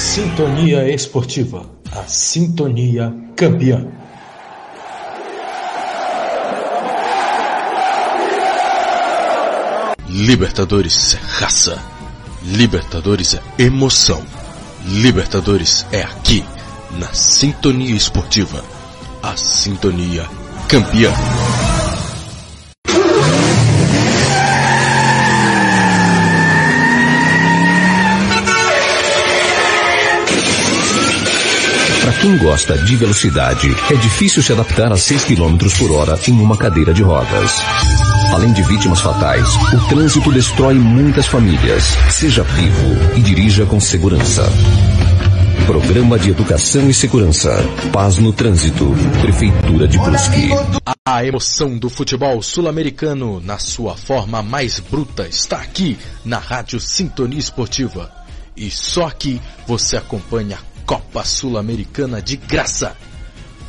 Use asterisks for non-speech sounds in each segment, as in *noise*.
Sintonia Esportiva, a sintonia campeã. Libertadores é raça. Libertadores é emoção. Libertadores é aqui, na Sintonia Esportiva, a sintonia campeã. Quem gosta de velocidade, é difícil se adaptar a 6 km por hora em uma cadeira de rodas. Além de vítimas fatais, o trânsito destrói muitas famílias. Seja vivo e dirija com segurança. Programa de Educação e Segurança. Paz no Trânsito. Prefeitura de Brusque. A emoção do futebol sul-americano na sua forma mais bruta está aqui na Rádio Sintonia Esportiva. E só aqui você acompanha Copa Sul-Americana de graça.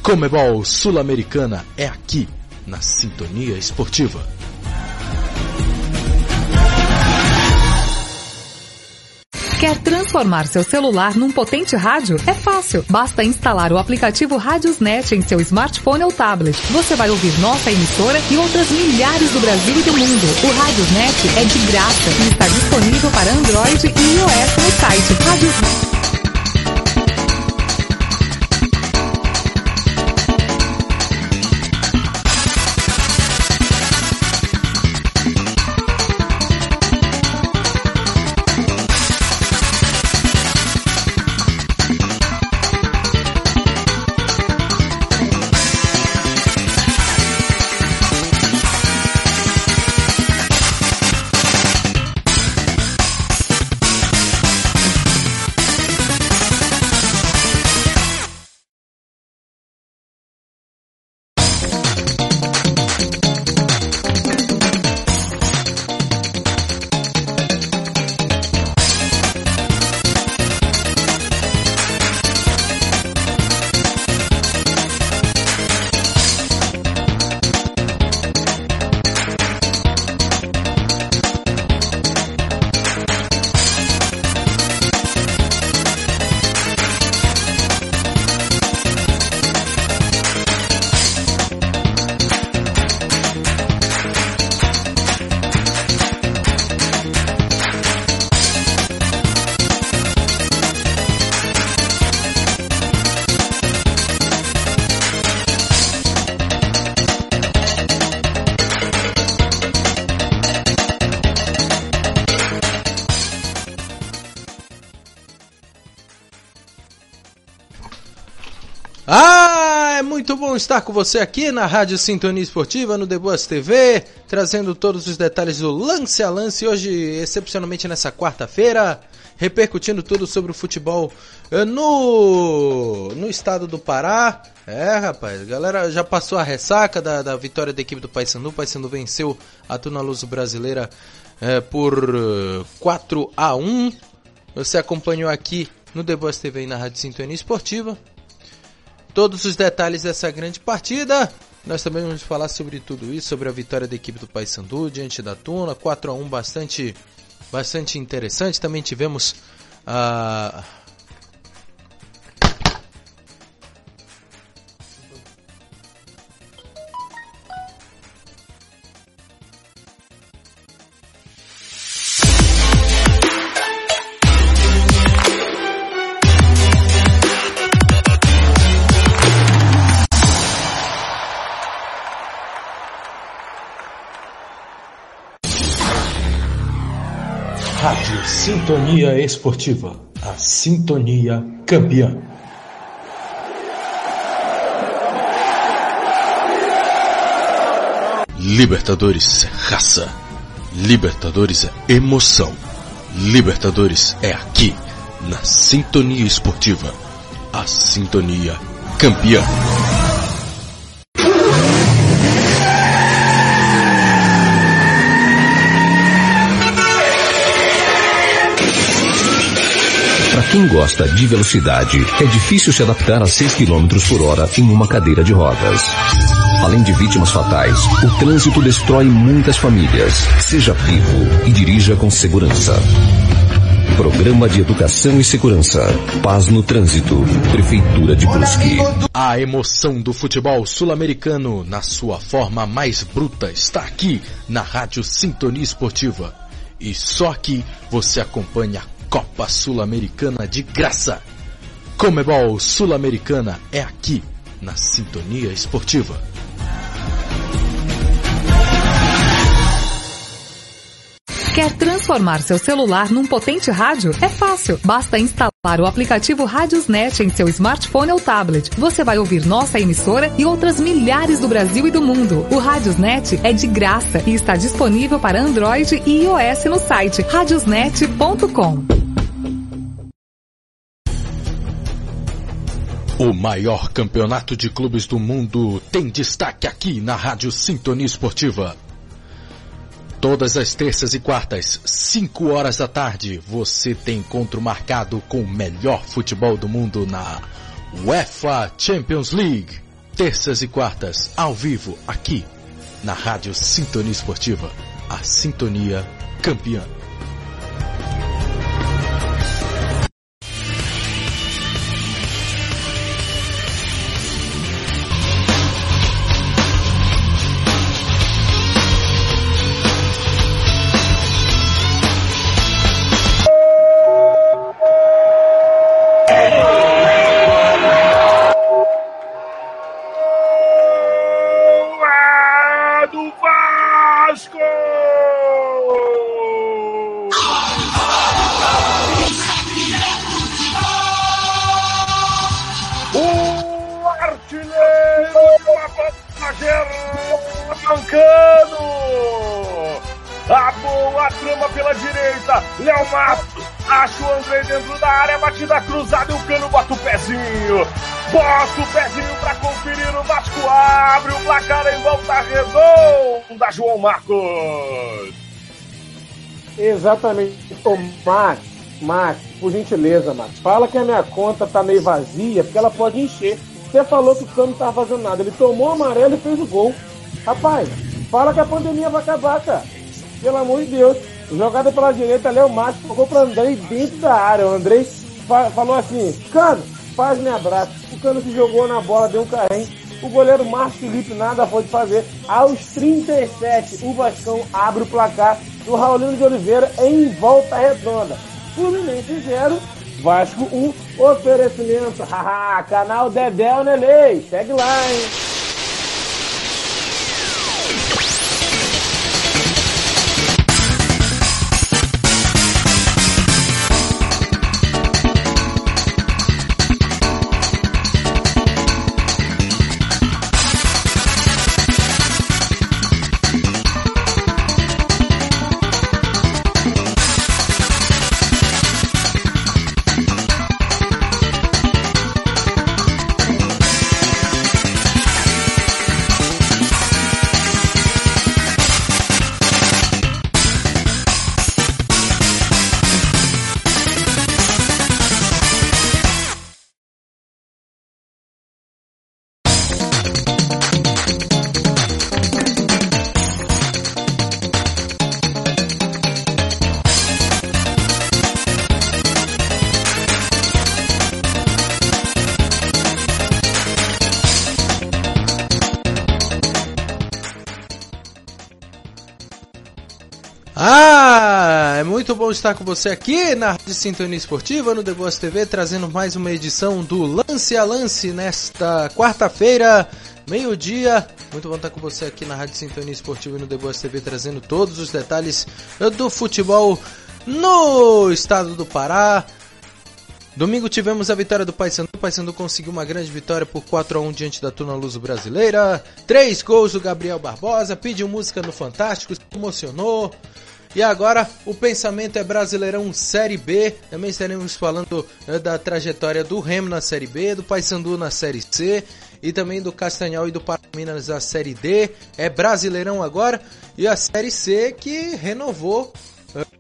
Comebol Sul-Americana é aqui na Sintonia Esportiva. Quer transformar seu celular num potente rádio? É fácil. Basta instalar o aplicativo Radiosnet em seu smartphone ou tablet. Você vai ouvir nossa emissora e outras milhares do Brasil e do mundo. O Radiosnet é de graça e está disponível para Android e iOS no site Radiosnet. Estar com você aqui na Rádio Sintonia Esportiva, no Deboas TV, trazendo todos os detalhes do lance a lance, hoje, excepcionalmente nessa quarta-feira, repercutindo tudo sobre o futebol eh, no, no estado do Pará. É, rapaz, galera já passou a ressaca da, da vitória da equipe do Paysandu. O Paysandu venceu a Tuna Luz Brasileira eh, por eh, 4 a 1 Você acompanhou aqui no Deboas TV e na Rádio Sintonia Esportiva todos os detalhes dessa grande partida. Nós também vamos falar sobre tudo isso, sobre a vitória da equipe do Paysandu diante da Tuna, 4 a 1 bastante bastante interessante. Também tivemos a Rádio Sintonia Esportiva, a sintonia campeã. Libertadores é raça. Libertadores é emoção. Libertadores é aqui, na Sintonia Esportiva. A sintonia campeã. Quem gosta de velocidade, é difícil se adaptar a 6 km por hora em uma cadeira de rodas. Além de vítimas fatais, o trânsito destrói muitas famílias. Seja vivo e dirija com segurança. Programa de Educação e Segurança. Paz no Trânsito. Prefeitura de Brusque. A emoção do futebol sul-americano na sua forma mais bruta está aqui na Rádio Sintonia Esportiva. E só aqui você acompanha a Copa Sul-Americana de graça. Comebol Sul-Americana é aqui na Sintonia Esportiva. Quer transformar seu celular num potente rádio? É fácil. Basta instalar o aplicativo Radiosnet em seu smartphone ou tablet. Você vai ouvir nossa emissora e outras milhares do Brasil e do mundo. O Radiosnet é de graça e está disponível para Android e iOS no site radiosnet.com. O maior campeonato de clubes do mundo tem destaque aqui na Rádio Sintonia Esportiva. Todas as terças e quartas, 5 horas da tarde, você tem encontro marcado com o melhor futebol do mundo na UEFA Champions League. Terças e quartas, ao vivo, aqui, na Rádio Sintonia Esportiva. A Sintonia Campeã. Exatamente. Ô, Max, Max, por gentileza, Max, fala que a minha conta tá meio vazia, porque ela pode encher. Você falou que o Cano não tava fazendo nada. Ele tomou o amarelo e fez o gol. Rapaz, fala que a pandemia vai acabar, cara. Pelo amor de Deus. Jogada pela direita, Léo Max tocou para Andrei dentro da área. O Andrei fa falou assim: Cano, faz me abraço. O Cano se jogou na bola, deu um carrinho o goleiro Márcio Felipe nada pode fazer. Aos 37, o Vascão abre o placar do Raulino de Oliveira em volta redonda. Fluminense 0, Vasco 1, oferecimento. Haha, canal Dedéu Nelei. Segue lá, hein? Muito bom estar com você aqui na Rádio Sintonia Esportiva, no The Boas TV, trazendo mais uma edição do Lance a Lance nesta quarta-feira, meio-dia. Muito bom estar com você aqui na Rádio Sintonia Esportiva e no The Boas TV, trazendo todos os detalhes do futebol no estado do Pará. Domingo tivemos a vitória do Paysandu. O Paysandu conseguiu uma grande vitória por 4 a 1 diante da Tuna Luso Brasileira. Três gols do Gabriel Barbosa, pediu música no Fantástico, se emocionou. E agora o pensamento é Brasileirão Série B. Também estaremos falando né, da trajetória do Remo na Série B, do Paysandu na Série C e também do Castanhal e do Paraminas na Série D. É Brasileirão agora e a Série C que renovou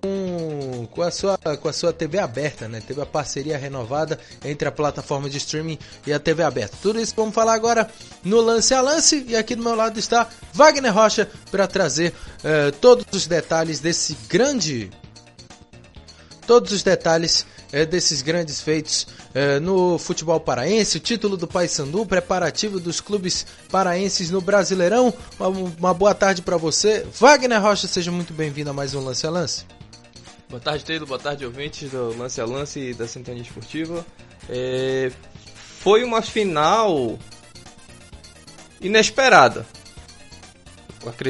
com, com, a sua, com a sua TV aberta, né? Teve a parceria renovada entre a plataforma de streaming e a TV aberta. Tudo isso vamos falar agora no Lance a Lance. E aqui do meu lado está Wagner Rocha para trazer uh, todos os detalhes desse grande todos os detalhes é, desses grandes feitos é, no futebol paraense, o título do Paysandu, preparativo dos clubes paraenses no Brasileirão. Uma, uma boa tarde para você. Wagner Rocha, seja muito bem-vindo a mais um Lance a Lance. Boa tarde, Taylor. Boa tarde, ouvintes do Lance a Lance e da Sintonia Esportiva. É, foi uma final inesperada.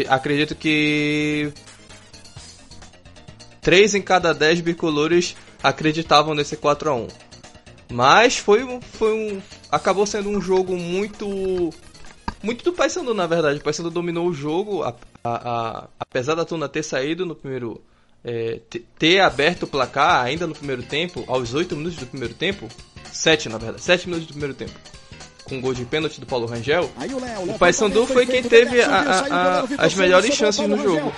Acredito que três em cada dez bicolores acreditavam nesse 4 a 1 Mas foi foi um. Acabou sendo um jogo muito. Muito do Paysandu, na verdade. O Paysandu dominou o jogo, a, a, a, apesar da Tuna ter saído no primeiro. É, ter aberto o placar ainda no primeiro tempo, aos 8 minutos do primeiro tempo. 7 na verdade, 7 minutos do primeiro tempo com gol de pênalti do Paulo Rangel, o, Léo, o Paysandu foi quem teve a, a, a, as melhores chances no jogo.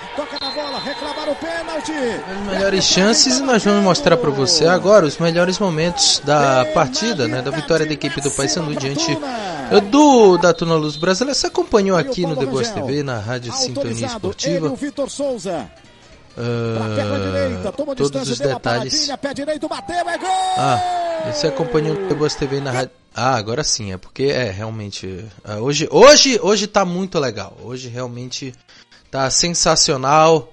As melhores chances e nós vamos mostrar para você agora os melhores momentos da partida, né, da vitória da equipe do Paysandu diante do da Tuna Luz Brasileira. Você acompanhou aqui no The Boss TV, na Rádio Sintonia Esportiva. Uh, todos os detalhes. Ah, você acompanhou no The Boss TV na rádio. Ah, agora sim, é porque é realmente. Uh, hoje, hoje, hoje tá muito legal. Hoje realmente tá sensacional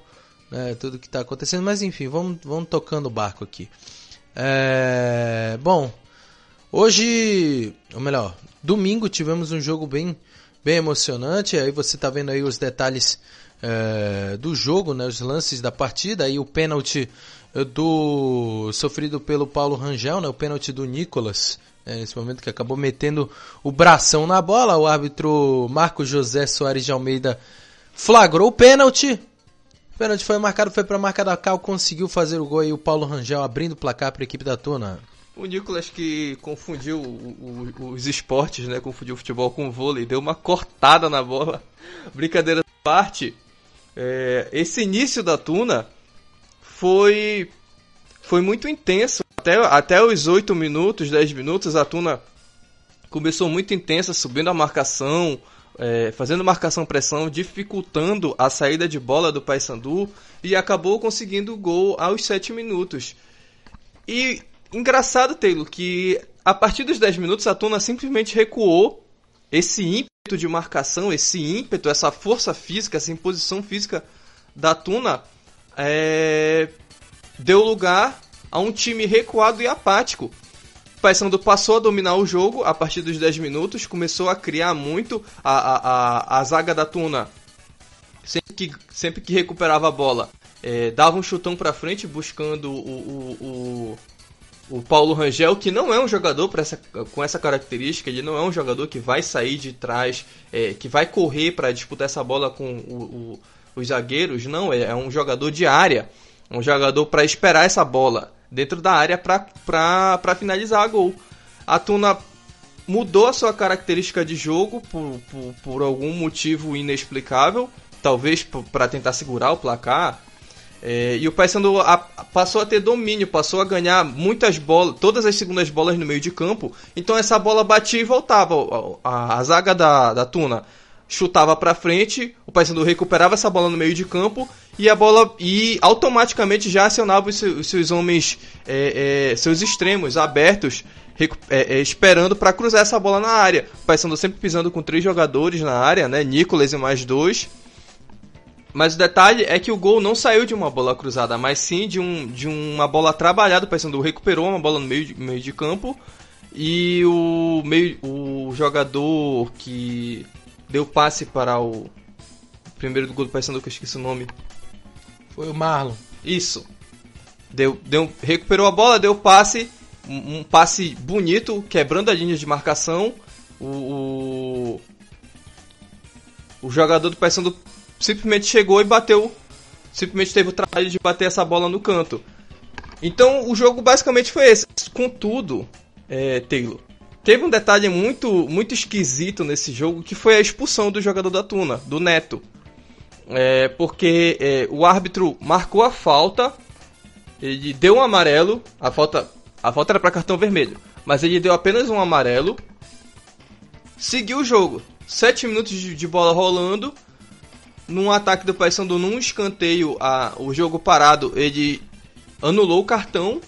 né, tudo que tá acontecendo. Mas enfim, vamos, vamos tocando o barco aqui. É, bom, hoje, ou melhor, domingo tivemos um jogo bem, bem emocionante. Aí você tá vendo aí os detalhes é, do jogo, né, os lances da partida. Aí o pênalti do sofrido pelo Paulo Rangel, né, o pênalti do Nicolas é, nesse momento que acabou metendo o bração na bola. O árbitro Marco José Soares de Almeida flagrou o pênalti. O pênalti foi marcado, foi para a marca da Cal, conseguiu fazer o gol e o Paulo Rangel abrindo o placar para a equipe da Tuna. O Nicolas que confundiu o, o, os esportes, né? Confundiu o futebol com o vôlei, deu uma cortada na bola. Brincadeira parte. É, esse início da Tuna foi foi muito intenso até, até os 8 minutos, 10 minutos, a Tuna começou muito intensa, subindo a marcação, é, fazendo marcação-pressão, dificultando a saída de bola do Paysandu e acabou conseguindo o gol aos 7 minutos. E engraçado, Taylor, que a partir dos 10 minutos a Tuna simplesmente recuou esse ímpeto de marcação, esse ímpeto, essa força física, essa imposição física da Tuna é, deu lugar a um time recuado e apático. O Paysandu passou a dominar o jogo a partir dos 10 minutos, começou a criar muito a, a, a, a zaga da Tuna. Sempre que, sempre que recuperava a bola, é, dava um chutão para frente buscando o, o, o, o, Paulo Rangel, que não é um jogador essa, com essa característica, ele não é um jogador que vai sair de trás, é, que vai correr para disputar essa bola com o, os zagueiros, não, é, é um jogador de área, um jogador para esperar essa bola dentro da área para finalizar a gol. A Tuna mudou a sua característica de jogo por, por, por algum motivo inexplicável, talvez para tentar segurar o placar. É, e o Paysandu passou a ter domínio, passou a ganhar muitas bolas, todas as segundas bolas no meio de campo. Então essa bola batia e voltava. A, a, a zaga da, da Tuna chutava para frente, o Paysandu recuperava essa bola no meio de campo e a bola e automaticamente já acionava os seus, os seus homens, é, é, seus extremos abertos, é, é, esperando para cruzar essa bola na área. O Paysandu sempre pisando com três jogadores na área, né? Nicolas e mais dois. Mas o detalhe é que o gol não saiu de uma bola cruzada, mas sim de, um, de uma bola trabalhada. O Paysandu recuperou uma bola no meio de, meio de campo e o, meio, o jogador que deu passe para o primeiro do gol do Paysandu, que eu esqueci o nome. Foi o Marlon. Isso. Deu, deu, recuperou a bola, deu passe, um, um passe bonito, quebrando a linha de marcação. O, o, o jogador do Paysandu simplesmente chegou e bateu, simplesmente teve o trabalho de bater essa bola no canto. Então o jogo basicamente foi esse. Contudo, é, Taylor, Teve um detalhe muito, muito esquisito nesse jogo que foi a expulsão do jogador da Tuna, do Neto. É, porque é, o árbitro marcou a falta, ele deu um amarelo, a falta, a falta era para cartão vermelho, mas ele deu apenas um amarelo, seguiu o jogo. Sete minutos de, de bola rolando, num ataque do Paysandu, num escanteio, a, o jogo parado, ele anulou o cartão,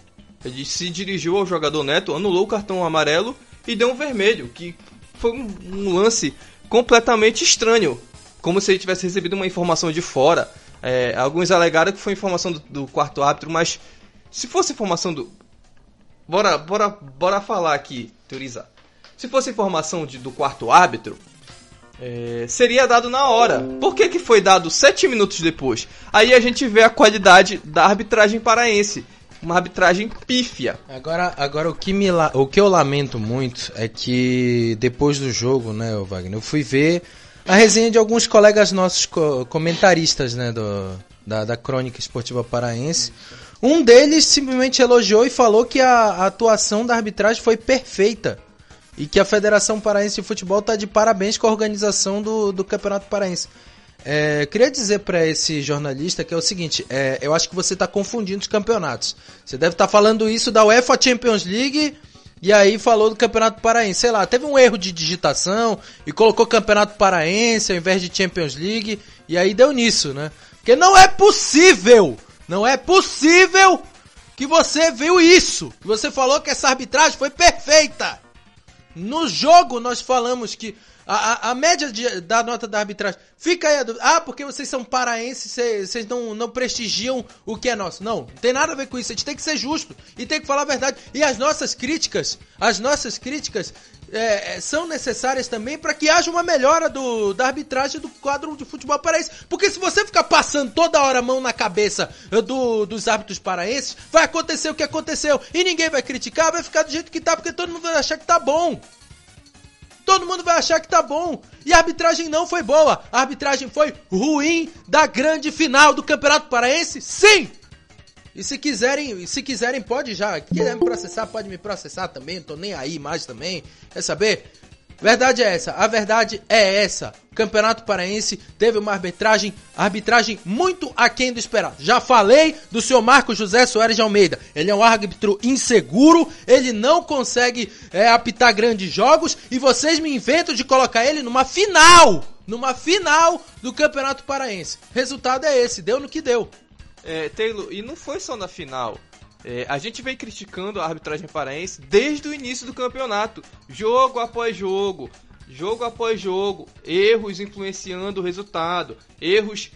ele se dirigiu ao jogador Neto, anulou o cartão amarelo e deu um vermelho, que foi um, um lance completamente estranho, como se ele tivesse recebido uma informação de fora. É, alguns alegaram que foi informação do, do, quarto árbitro, mas se fosse informação do. Bora, bora, bora falar aqui, teorizar. Se fosse informação de, do quarto árbitro, é, seria dado na hora. Por que, que foi dado sete minutos depois? Aí a gente vê a qualidade da arbitragem paraense. Uma arbitragem pífia. Agora, agora o, que me, o que eu lamento muito é que depois do jogo, né, Wagner, eu fui ver a resenha de alguns colegas nossos co comentaristas né, do, da, da Crônica Esportiva Paraense. Um deles simplesmente elogiou e falou que a, a atuação da arbitragem foi perfeita e que a Federação Paraense de Futebol está de parabéns com a organização do, do Campeonato Paraense. É, queria dizer para esse jornalista que é o seguinte: é, eu acho que você está confundindo os campeonatos. Você deve estar tá falando isso da UEFA Champions League e aí falou do Campeonato Paraense. Sei lá, teve um erro de digitação e colocou Campeonato Paraense ao invés de Champions League e aí deu nisso, né? Porque não é possível, não é possível que você viu isso. Que você falou que essa arbitragem foi perfeita. No jogo nós falamos que a, a, a média de, da nota da arbitragem. Fica aí a dúvida. Ah, porque vocês são paraenses, vocês não, não prestigiam o que é nosso. Não, não tem nada a ver com isso. A gente tem que ser justo e tem que falar a verdade. E as nossas críticas, as nossas críticas é, é são necessárias também para que haja uma melhora do, da arbitragem do quadro de futebol paraense. Porque se você ficar passando toda hora a mão na cabeça do, dos árbitros paraenses, vai acontecer o que aconteceu. E ninguém vai criticar, vai ficar do jeito que tá, porque todo mundo vai achar que tá bom. Todo mundo vai achar que tá bom. E a arbitragem não foi boa. A arbitragem foi ruim da grande final do Campeonato Paraense? Sim! E se quiserem, se quiserem, pode já. Quiser me processar, pode me processar também. Não tô nem aí mais também. Quer saber? Verdade é essa, a verdade é essa. O Campeonato Paraense teve uma arbitragem, arbitragem muito aquém do esperado. Já falei do senhor Marcos José Soares de Almeida. Ele é um árbitro inseguro, ele não consegue é, apitar grandes jogos e vocês me inventam de colocar ele numa final, numa final do Campeonato Paraense. Resultado é esse, deu no que deu. É, Taylor, e não foi só na final. É, a gente vem criticando a arbitragem paraense desde o início do campeonato, jogo após jogo, jogo após jogo, erros influenciando o resultado, erros,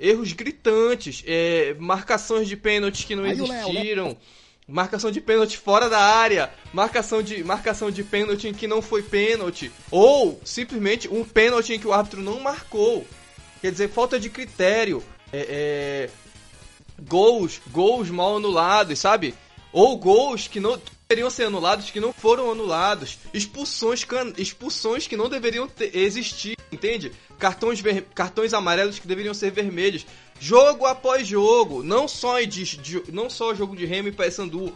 erros gritantes, é, marcações de pênalti que não existiram, marcação de pênalti fora da área, marcação de marcação de pênalti em que não foi pênalti, ou simplesmente um pênalti em que o árbitro não marcou. Quer dizer, falta de critério. É, é, gols, gols mal anulados, sabe? Ou gols que não deveriam ser anulados que não foram anulados, expulsões, expulsões que não deveriam ter, existir, entende? Cartões, ver, cartões amarelos que deveriam ser vermelhos, jogo após jogo, não só de, de não só jogo de Remo e Paysandu,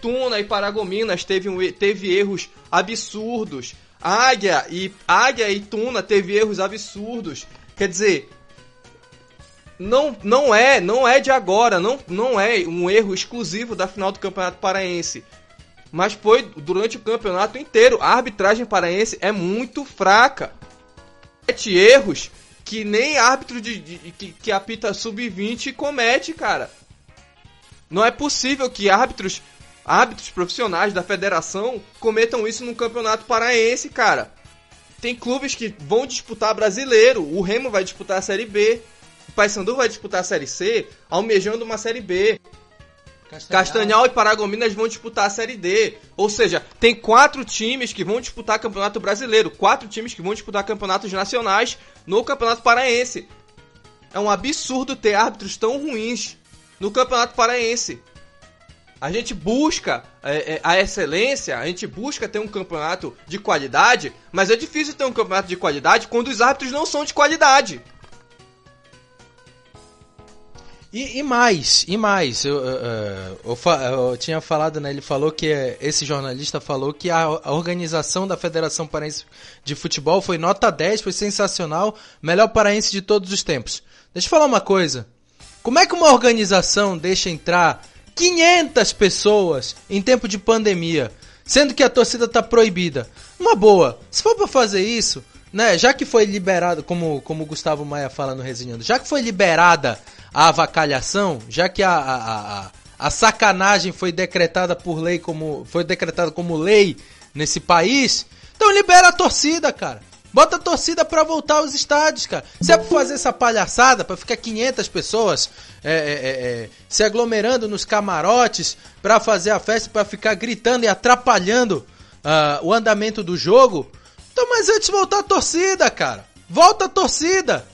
Tuna e Paragominas teve, teve erros absurdos, Águia e Águia e Tuna teve erros absurdos. Quer dizer, não, não é, não é de agora, não, não é um erro exclusivo da final do Campeonato Paraense. Mas foi durante o campeonato inteiro. A arbitragem paraense é muito fraca. Sete erros que nem árbitro de, de que, que apita sub-20 comete, cara. Não é possível que árbitros, árbitros profissionais da federação cometam isso no campeonato paraense, cara. Tem clubes que vão disputar brasileiro, o Remo vai disputar a Série B. Paysandu vai disputar a Série C almejando uma Série B. Castanhal. Castanhal e Paragominas vão disputar a Série D. Ou seja, tem quatro times que vão disputar Campeonato Brasileiro, quatro times que vão disputar campeonatos nacionais no Campeonato Paraense. É um absurdo ter árbitros tão ruins no Campeonato Paraense. A gente busca é, é, a excelência, a gente busca ter um campeonato de qualidade, mas é difícil ter um campeonato de qualidade quando os árbitros não são de qualidade. E, e, mais, e mais, eu, eu, eu, eu, tinha falado, né? Ele falou que esse jornalista falou que a, a, organização da Federação Paraense de Futebol foi nota 10, foi sensacional, melhor paraense de todos os tempos. Deixa eu falar uma coisa. Como é que uma organização deixa entrar 500 pessoas em tempo de pandemia, sendo que a torcida tá proibida? Uma boa. Se for para fazer isso, né? Já que foi liberado, como como o Gustavo Maia fala no resenhando, já que foi liberada a avacalhação, já que a, a, a, a sacanagem foi decretada por lei como foi decretada como lei nesse país, então libera a torcida, cara. Bota a torcida pra voltar aos estádios, cara. Se é pra fazer essa palhaçada, pra ficar 500 pessoas é, é, é, é, se aglomerando nos camarotes pra fazer a festa, pra ficar gritando e atrapalhando uh, o andamento do jogo, então, mas antes voltar a torcida, cara. Volta a torcida.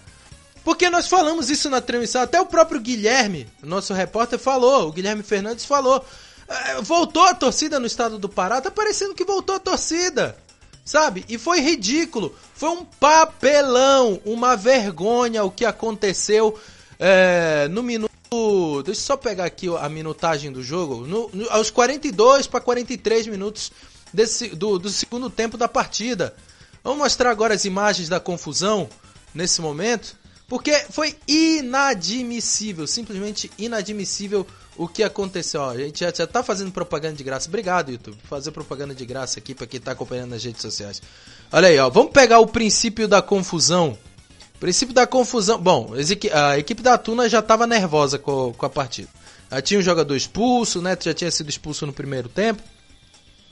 Porque nós falamos isso na transmissão, até o próprio Guilherme, nosso repórter, falou, o Guilherme Fernandes falou. É, voltou a torcida no estado do Pará, tá parecendo que voltou a torcida. Sabe? E foi ridículo. Foi um papelão, uma vergonha o que aconteceu é, no minuto. Deixa eu só pegar aqui a minutagem do jogo. No, no, aos 42 para 43 minutos desse, do, do segundo tempo da partida. Vamos mostrar agora as imagens da confusão nesse momento. Porque foi inadmissível, simplesmente inadmissível o que aconteceu. Ó, a gente já, já tá fazendo propaganda de graça. Obrigado, YouTube, por fazer propaganda de graça aqui para quem tá acompanhando nas redes sociais. Olha aí, ó, vamos pegar o princípio da confusão. Princípio da confusão. Bom, a equipe da Tuna já estava nervosa com, com a partida. Já tinha um jogador expulso, Neto já tinha sido expulso no primeiro tempo.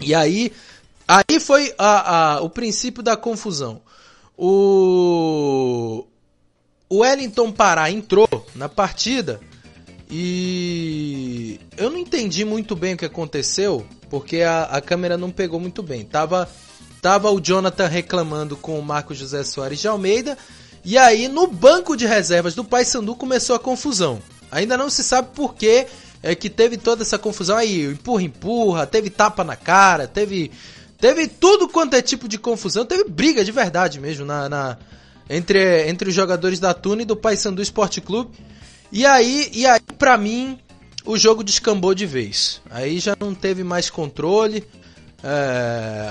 E aí, aí foi a, a, o princípio da confusão. O, o Wellington Pará entrou na partida e eu não entendi muito bem o que aconteceu, porque a, a câmera não pegou muito bem. Tava, tava o Jonathan reclamando com o Marco José Soares de Almeida, e aí no banco de reservas do Paysandu começou a confusão. Ainda não se sabe por que é que teve toda essa confusão aí, empurra, empurra, teve tapa na cara, teve teve tudo quanto é tipo de confusão, teve briga de verdade mesmo na, na entre, entre os jogadores da Tuna e do Paysandu Esporte Clube. E aí, e aí para mim, o jogo descambou de vez. Aí já não teve mais controle. É,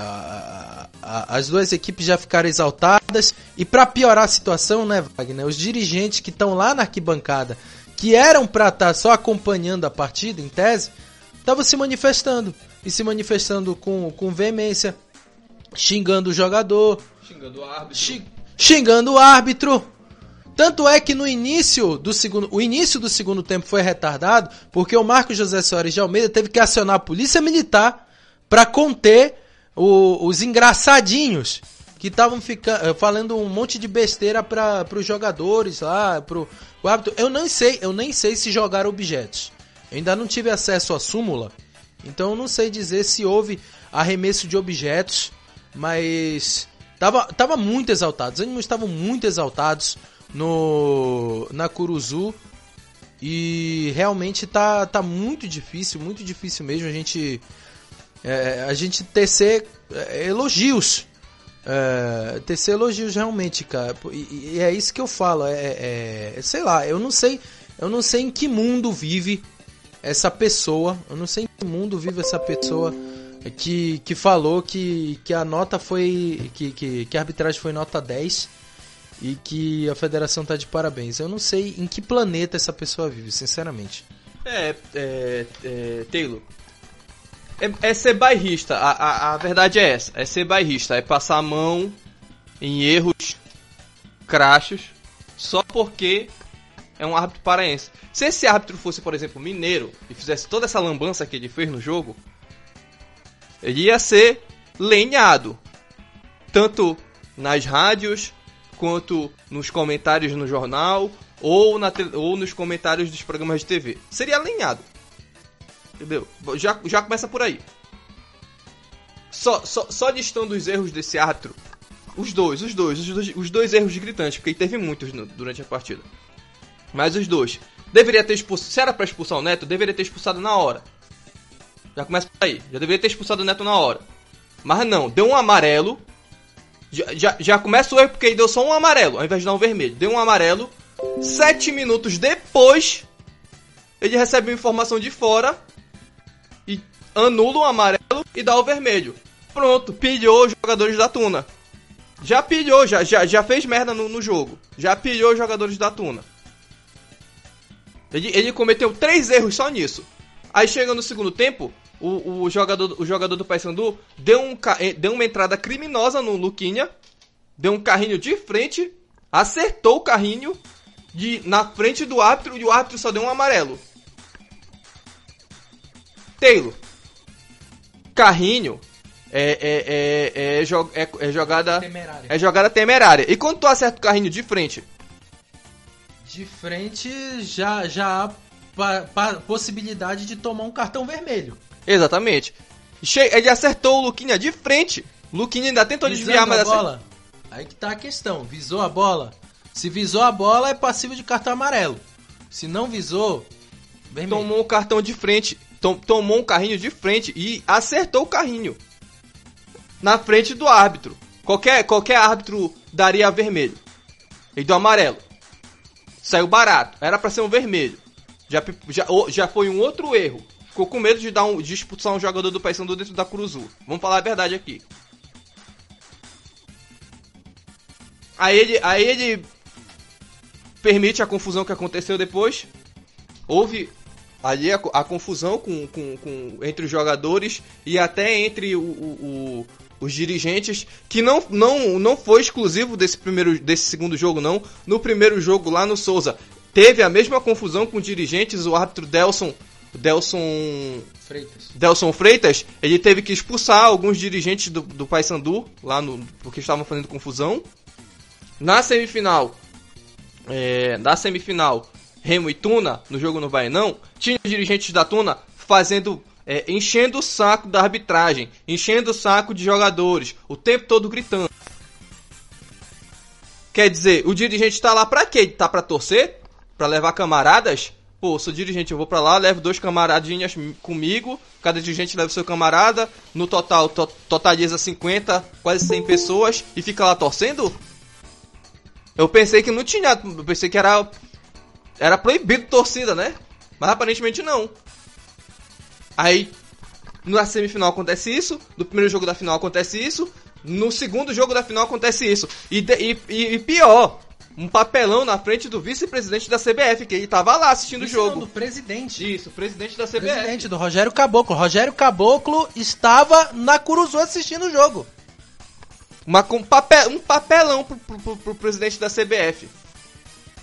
as duas equipes já ficaram exaltadas. E para piorar a situação, né, Wagner? Os dirigentes que estão lá na arquibancada, que eram para estar tá só acompanhando a partida, em tese, estavam se manifestando. E se manifestando com, com veemência, xingando o jogador, xingando o árbitro. Xing, xingando o árbitro. Tanto é que no início do segundo, o início do segundo tempo foi retardado, porque o Marcos José Soares de Almeida teve que acionar a polícia militar para conter o, os engraçadinhos que estavam eh, falando um monte de besteira para os jogadores lá, pro o árbitro. Eu não sei, eu nem sei se jogaram objetos. Eu ainda não tive acesso à súmula, então eu não sei dizer se houve arremesso de objetos, mas tava, tava muito exaltado. Os ânimos estavam muito exaltados no na Curuzu e realmente tá, tá muito difícil, muito difícil mesmo a gente é, a gente tecer é, elogios. É, tecer elogios realmente, cara. E, e, é isso que eu falo. É, é, é, sei lá, eu não sei, eu não sei em que mundo vive essa pessoa. Eu não sei em que mundo vive essa pessoa que, que falou que, que a nota foi. Que, que, que a arbitragem foi nota 10 e que a federação tá de parabéns. Eu não sei em que planeta essa pessoa vive, sinceramente. É, é, é Taylor. É, é, ser bairrista, a, a, a verdade é essa, é ser bairrista, é passar a mão em erros crachos só porque é um árbitro paraense. Se esse árbitro fosse, por exemplo, mineiro e fizesse toda essa lambança que ele fez no jogo, ia ser lenhado. Tanto nas rádios, quanto nos comentários no jornal ou, na ou nos comentários dos programas de TV. Seria alinhado. Entendeu? Já, já começa por aí. Só, só, só listando os erros desse árbitro. Os dois, os dois, os dois, os dois erros gritantes, porque teve muitos no, durante a partida. Mas os dois. Deveria ter expulsado. Se era pra expulsar o Neto, deveria ter expulsado na hora. Já começa por aí. Já deveria ter expulsado o Neto na hora. Mas não, deu um amarelo já, já, já começa o erro porque ele deu só um amarelo, ao invés de dar um vermelho. Deu um amarelo. Sete minutos depois, ele recebe uma informação de fora e anula o amarelo e dá o vermelho. Pronto, pilhou os jogadores da Tuna. Já pilhou, já, já, já fez merda no, no jogo. Já pilhou os jogadores da Tuna. Ele, ele cometeu três erros só nisso. Aí chega no segundo tempo, o, o, jogador, o jogador do Paysandu deu, um, eh, deu uma entrada criminosa no Luquinha, deu um carrinho de frente, acertou o carrinho de, na frente do árbitro e o árbitro só deu um amarelo. Taylor. Carrinho é, é, é, é, jo é, é jogada. Temerária. É jogada temerária. E quando tu acerta o carrinho de frente, De frente já, já há possibilidade de tomar um cartão vermelho. Exatamente. Che ele acertou o Luquinha de frente. Luquinha ainda tentou Visando desviar, mas a bola. Aí que tá a questão. Visou a bola. Se visou a bola, é passivo de cartão amarelo. Se não visou, vermelho. tomou um cartão de frente, tom- tomou um carrinho de frente e acertou o carrinho na frente do árbitro. Qualquer, qualquer árbitro daria vermelho e do amarelo. Saiu barato, era pra ser um vermelho. Já, já, já foi um outro erro. Ficou com medo de, dar um, de expulsar um jogador do Paysandu dentro da Curuzu. Vamos falar a verdade aqui. Aí ele, aí ele permite a confusão que aconteceu depois. Houve ali a, a confusão com, com, com- entre os jogadores e até entre o- o- o- os dirigentes, que não, não, não foi exclusivo desse, primeiro, desse segundo jogo, não. No primeiro jogo lá no Souza, teve a mesma confusão com dirigentes, o árbitro Delson. Delson Freitas. Delson Freitas, ele teve que expulsar alguns dirigentes do, do Paysandu, lá no, porque estavam fazendo confusão. Na semifinal, é, na semifinal, Remo e Tuna, no jogo no Baenão, tinha os dirigentes da Tuna fazendo, é, enchendo o saco da arbitragem, enchendo o saco de jogadores, o tempo todo gritando. Quer dizer, o dirigente tá lá pra quê? Tá pra torcer? Pra levar camaradas? Pô, sou dirigente, eu vou pra lá, levo dois camaradinhas comigo, cada dirigente leva seu camarada, no total to totaliza 50, quase 100 pessoas e fica lá torcendo? Eu pensei que não tinha, eu pensei que era era proibido torcida, né? Mas aparentemente não. Aí na semifinal acontece isso, no primeiro jogo da final acontece isso, no segundo jogo da final acontece isso. E, de- e- e pior, um papelão na frente do vice-presidente da CBF, que ele tava lá assistindo o Isso não, jogo. do presidente. Isso, presidente da CBF. Presidente do Rogério Caboclo. Rogério Caboclo estava na Curuzu assistindo o jogo. Uma, com papel, um papelão pro, pro- pro- pro presidente da CBF.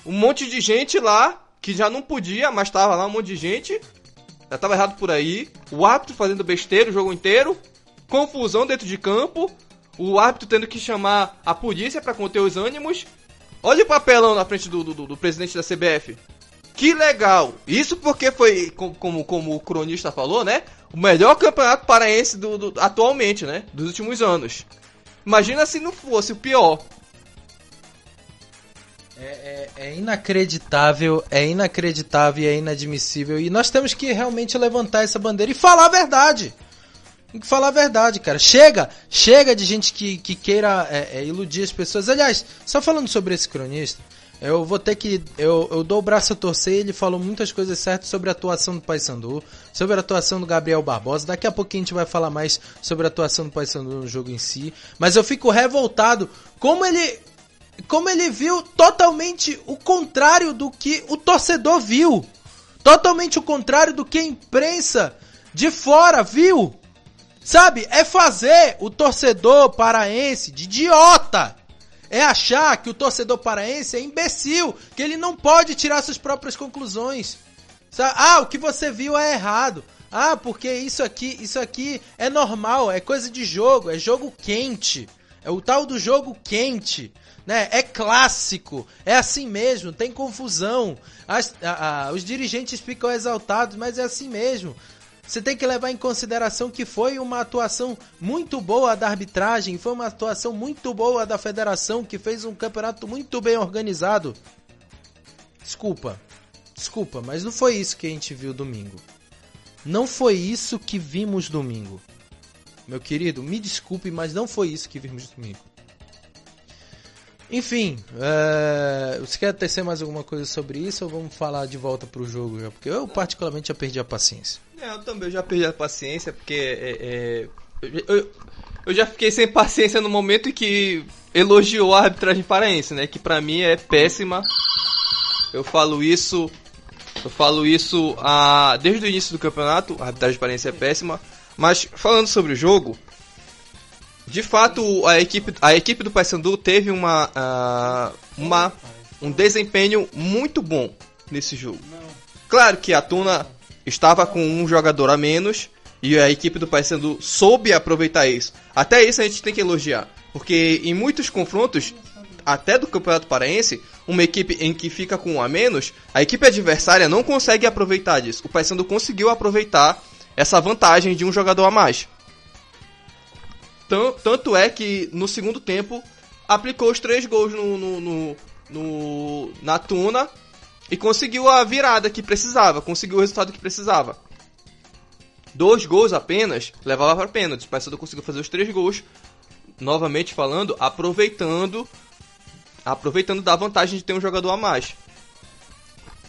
Um monte de gente lá, que já não podia, mas tava lá um monte de gente. Já tava errado por aí. O árbitro fazendo besteira o jogo inteiro. Confusão dentro de campo. O árbitro tendo que chamar a polícia pra conter os ânimos. Olha o papelão na frente do, do- do presidente da CBF. Que legal! Isso porque foi, com- como, como o cronista falou, né? O melhor campeonato paraense do, do- atualmente, né? Dos últimos anos. Imagina se não fosse o pior. É, é- é inacreditável, é inacreditável e é inadmissível. E nós temos que realmente levantar essa bandeira e falar a verdade. Tem que falar a verdade, cara. Chega, chega de gente que, que queira é, é, iludir as pessoas. Aliás, só falando sobre esse cronista, eu vou ter que. Eu, eu dou o braço a torcer ele falou muitas coisas certas sobre a atuação do Paysandu, sobre a atuação do Gabriel Barbosa. Daqui a pouquinho a gente vai falar mais sobre a atuação do Paysandu no jogo em si. Mas eu fico revoltado como ele como ele viu totalmente o contrário do que o torcedor viu. Totalmente o contrário do que a imprensa de fora viu. Sabe? É fazer o torcedor paraense de idiota. É achar que o torcedor paraense é imbecil, que ele não pode tirar suas próprias conclusões. Ah, o que você viu é errado. Ah, porque isso aqui, isso aqui é normal, é coisa de jogo, é jogo quente. É o tal do jogo quente, né? É clássico, é assim mesmo, tem confusão. As- a- a- os dirigentes ficam exaltados, mas é assim mesmo. Você tem que levar em consideração que foi uma atuação muito boa da arbitragem, foi uma atuação muito boa da federação, que fez um campeonato muito bem organizado. Desculpa, desculpa, mas não foi isso que a gente viu domingo. Não foi isso que vimos domingo. Meu querido, me desculpe, mas não foi isso que vimos domingo. Enfim, é... você quer tecer mais alguma coisa sobre isso ou vamos falar de volta pro jogo já? Porque eu particularmente já perdi a paciência. É, eu também já perdi a paciência, porque é, é, eu, eu- eu já fiquei sem paciência no momento em que elogiou a arbitragem paraense, né? Que pra mim é péssima. Eu falo isso. Eu falo isso ah, desde o início do campeonato, a arbitragem paraense é péssima. Mas falando sobre o jogo, de fato a equipe, a equipe do Paysandu teve uma, ah, uma um desempenho muito bom nesse jogo. Claro que a Tuna estava com um jogador a menos e a equipe do Paysandu soube aproveitar isso. Até isso a gente tem que elogiar, porque em muitos confrontos, até do Campeonato Paraense, uma equipe em que fica com um a menos, a equipe adversária não consegue aproveitar disso. O Paysandu conseguiu aproveitar essa vantagem de um jogador a mais. Tanto é que no segundo tempo aplicou os três gols no, no, no, no na Tuna e conseguiu a virada que precisava, conseguiu o resultado que precisava. Dois gols apenas levava para pênalti. O Paysandu conseguiu fazer os três gols, novamente falando, aproveitando aproveitando da vantagem de ter um jogador a mais.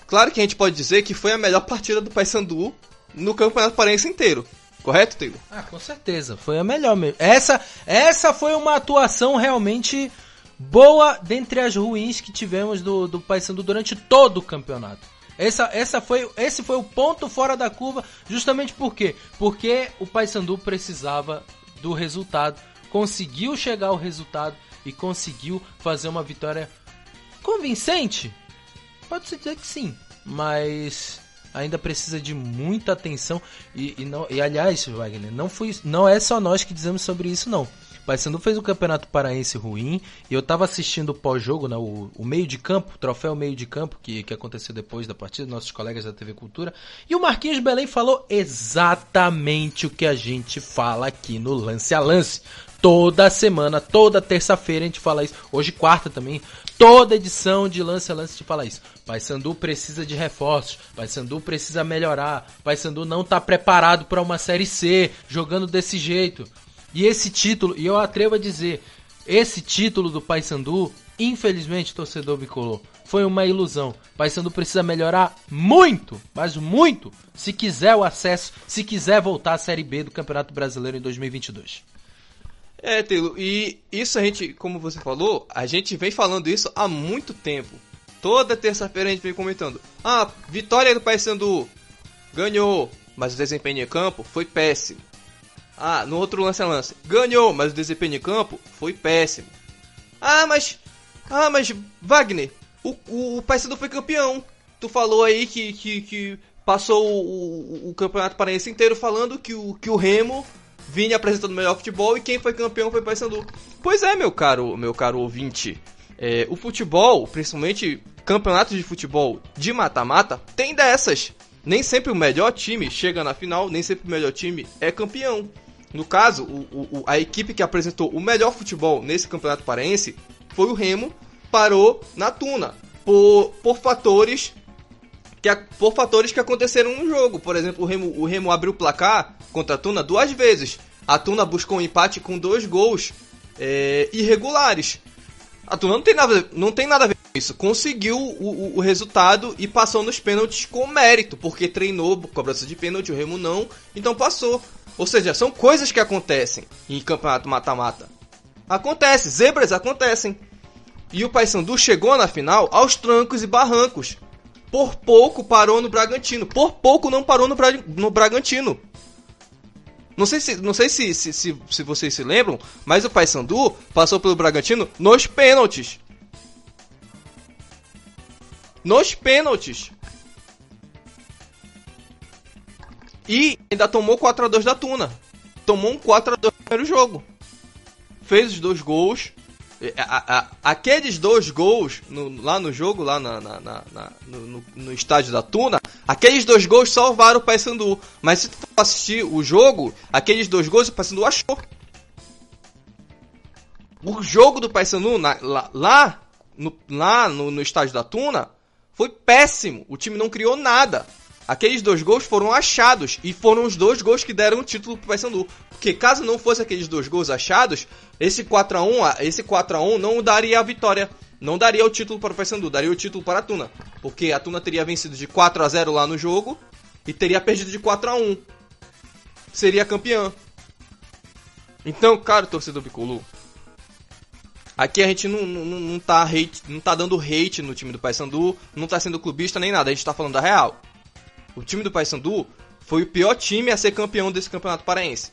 Claro que a gente pode dizer que foi a melhor partida do Paysandu no Campeonato Paraense inteiro. Correto, Taylor? Ah, com certeza. Foi a melhor mesmo. Essa, essa foi uma atuação realmente boa dentre as ruins que tivemos do, do Paysandu durante todo o campeonato. Essa, essa foi, esse foi o ponto fora da curva, justamente por quê? Porque o Paysandu precisava do resultado, conseguiu chegar ao resultado e conseguiu fazer uma vitória convincente. Pode-se dizer que sim, mas ainda precisa de muita atenção e, e, não, e aliás, Wagner, não, foi, não é só nós que dizemos sobre isso não. Paysandu fez o Campeonato Paraense ruim e eu tava assistindo o pós-jogo, né, o, o, meio de campo, o troféu meio de campo que, que aconteceu depois da partida, nossos colegas da TV Cultura, e o Marquinhos Belém falou exatamente o que a gente fala aqui no Lance a Lance. Toda semana, toda terça-feira a gente fala isso. Hoje quarta também. Toda edição de lance a lance gente fala isso. Paysandu precisa de reforços. Paysandu precisa melhorar. Paysandu não está preparado para uma série C, jogando desse jeito. E esse título, e eu atrevo a dizer, esse título do Paysandu, infelizmente, torcedor bicolor, foi uma ilusão. Paysandu precisa melhorar muito, mas muito, se quiser o acesso, se quiser voltar à Série B do Campeonato Brasileiro em 2022. É, Telo, e isso a gente, como você falou, a gente vem falando isso há muito tempo. Toda terça-feira a gente vem comentando. Ah, vitória do Paysandu. Ganhou, mas o desempenho em campo foi péssimo. Ah, no outro lance a lance. Ganhou, mas o desempenho em campo foi péssimo. Ah, mas. Ah, mas. Wagner, o, o, o Paysandu foi campeão. Tu falou aí que, que, que passou o, o, o campeonato paraense inteiro falando que o, que o Remo Vini apresentando o melhor futebol e quem foi campeão foi Paysandu. Pois é, meu caro, meu caro ouvinte. É, o futebol, principalmente campeonatos de futebol de mata-mata, tem dessas. Nem sempre o melhor time chega na final, nem sempre o melhor time é campeão. No caso, o, o, a equipe que apresentou o melhor futebol nesse campeonato paraense foi o Remo, parou na Tuna. Por, por fatores que por fatores que aconteceram no jogo. Por exemplo, o Remo, o Remo abriu o placar contra a Tuna duas vezes. A Tuna buscou um empate com dois gols é, irregulares. A Tuna não tem, nada, não tem nada a ver com isso. Conseguiu o, o, o resultado e passou nos pênaltis com mérito, porque treinou cobrança de pênalti, o Remo não, então passou. Ou seja, são coisas que acontecem em campeonato mata-mata. Acontece, zebras acontecem. E o Paysandu chegou na final aos trancos e barrancos. Por pouco parou no Bragantino. Por pouco não parou no, Bra no Bragantino. Não sei, se, não sei se, se, se, se vocês se lembram, mas o Paysandu passou pelo Bragantino nos pênaltis. Nos pênaltis. E ainda tomou 4x2 da Tuna. Tomou um 4x2 no primeiro jogo. Fez os dois gols. É, a, a, aqueles dois gols no, lá no jogo, lá na, na, na, no, no, estádio da Tuna, aqueles dois gols salvaram o Paysandu. Mas se tu for assistir o jogo, aqueles dois gols o Paysandu achou. O jogo do Paysandu lá, lá, no, lá no, no estádio da Tuna foi péssimo. O time não criou nada. Aqueles dois gols foram achados e foram os dois gols que deram o título pro Paysandu. Porque caso não fosse aqueles dois gols achados, esse 4 a 1, esse 4 a 1 não daria a vitória, não daria o título para o Paysandu, daria o título para a Tuna, porque a Tuna teria vencido de 4 a 0 lá no jogo e teria perdido de 4 a 1. Seria campeão. Então, cara, torcedor bicolor, Aqui a gente não, não, não, tá hate, não tá dando hate no time do Paysandu, não tá sendo clubista nem nada, a gente tá falando da real. O time do Paysandu foi o pior time a ser campeão desse campeonato paraense.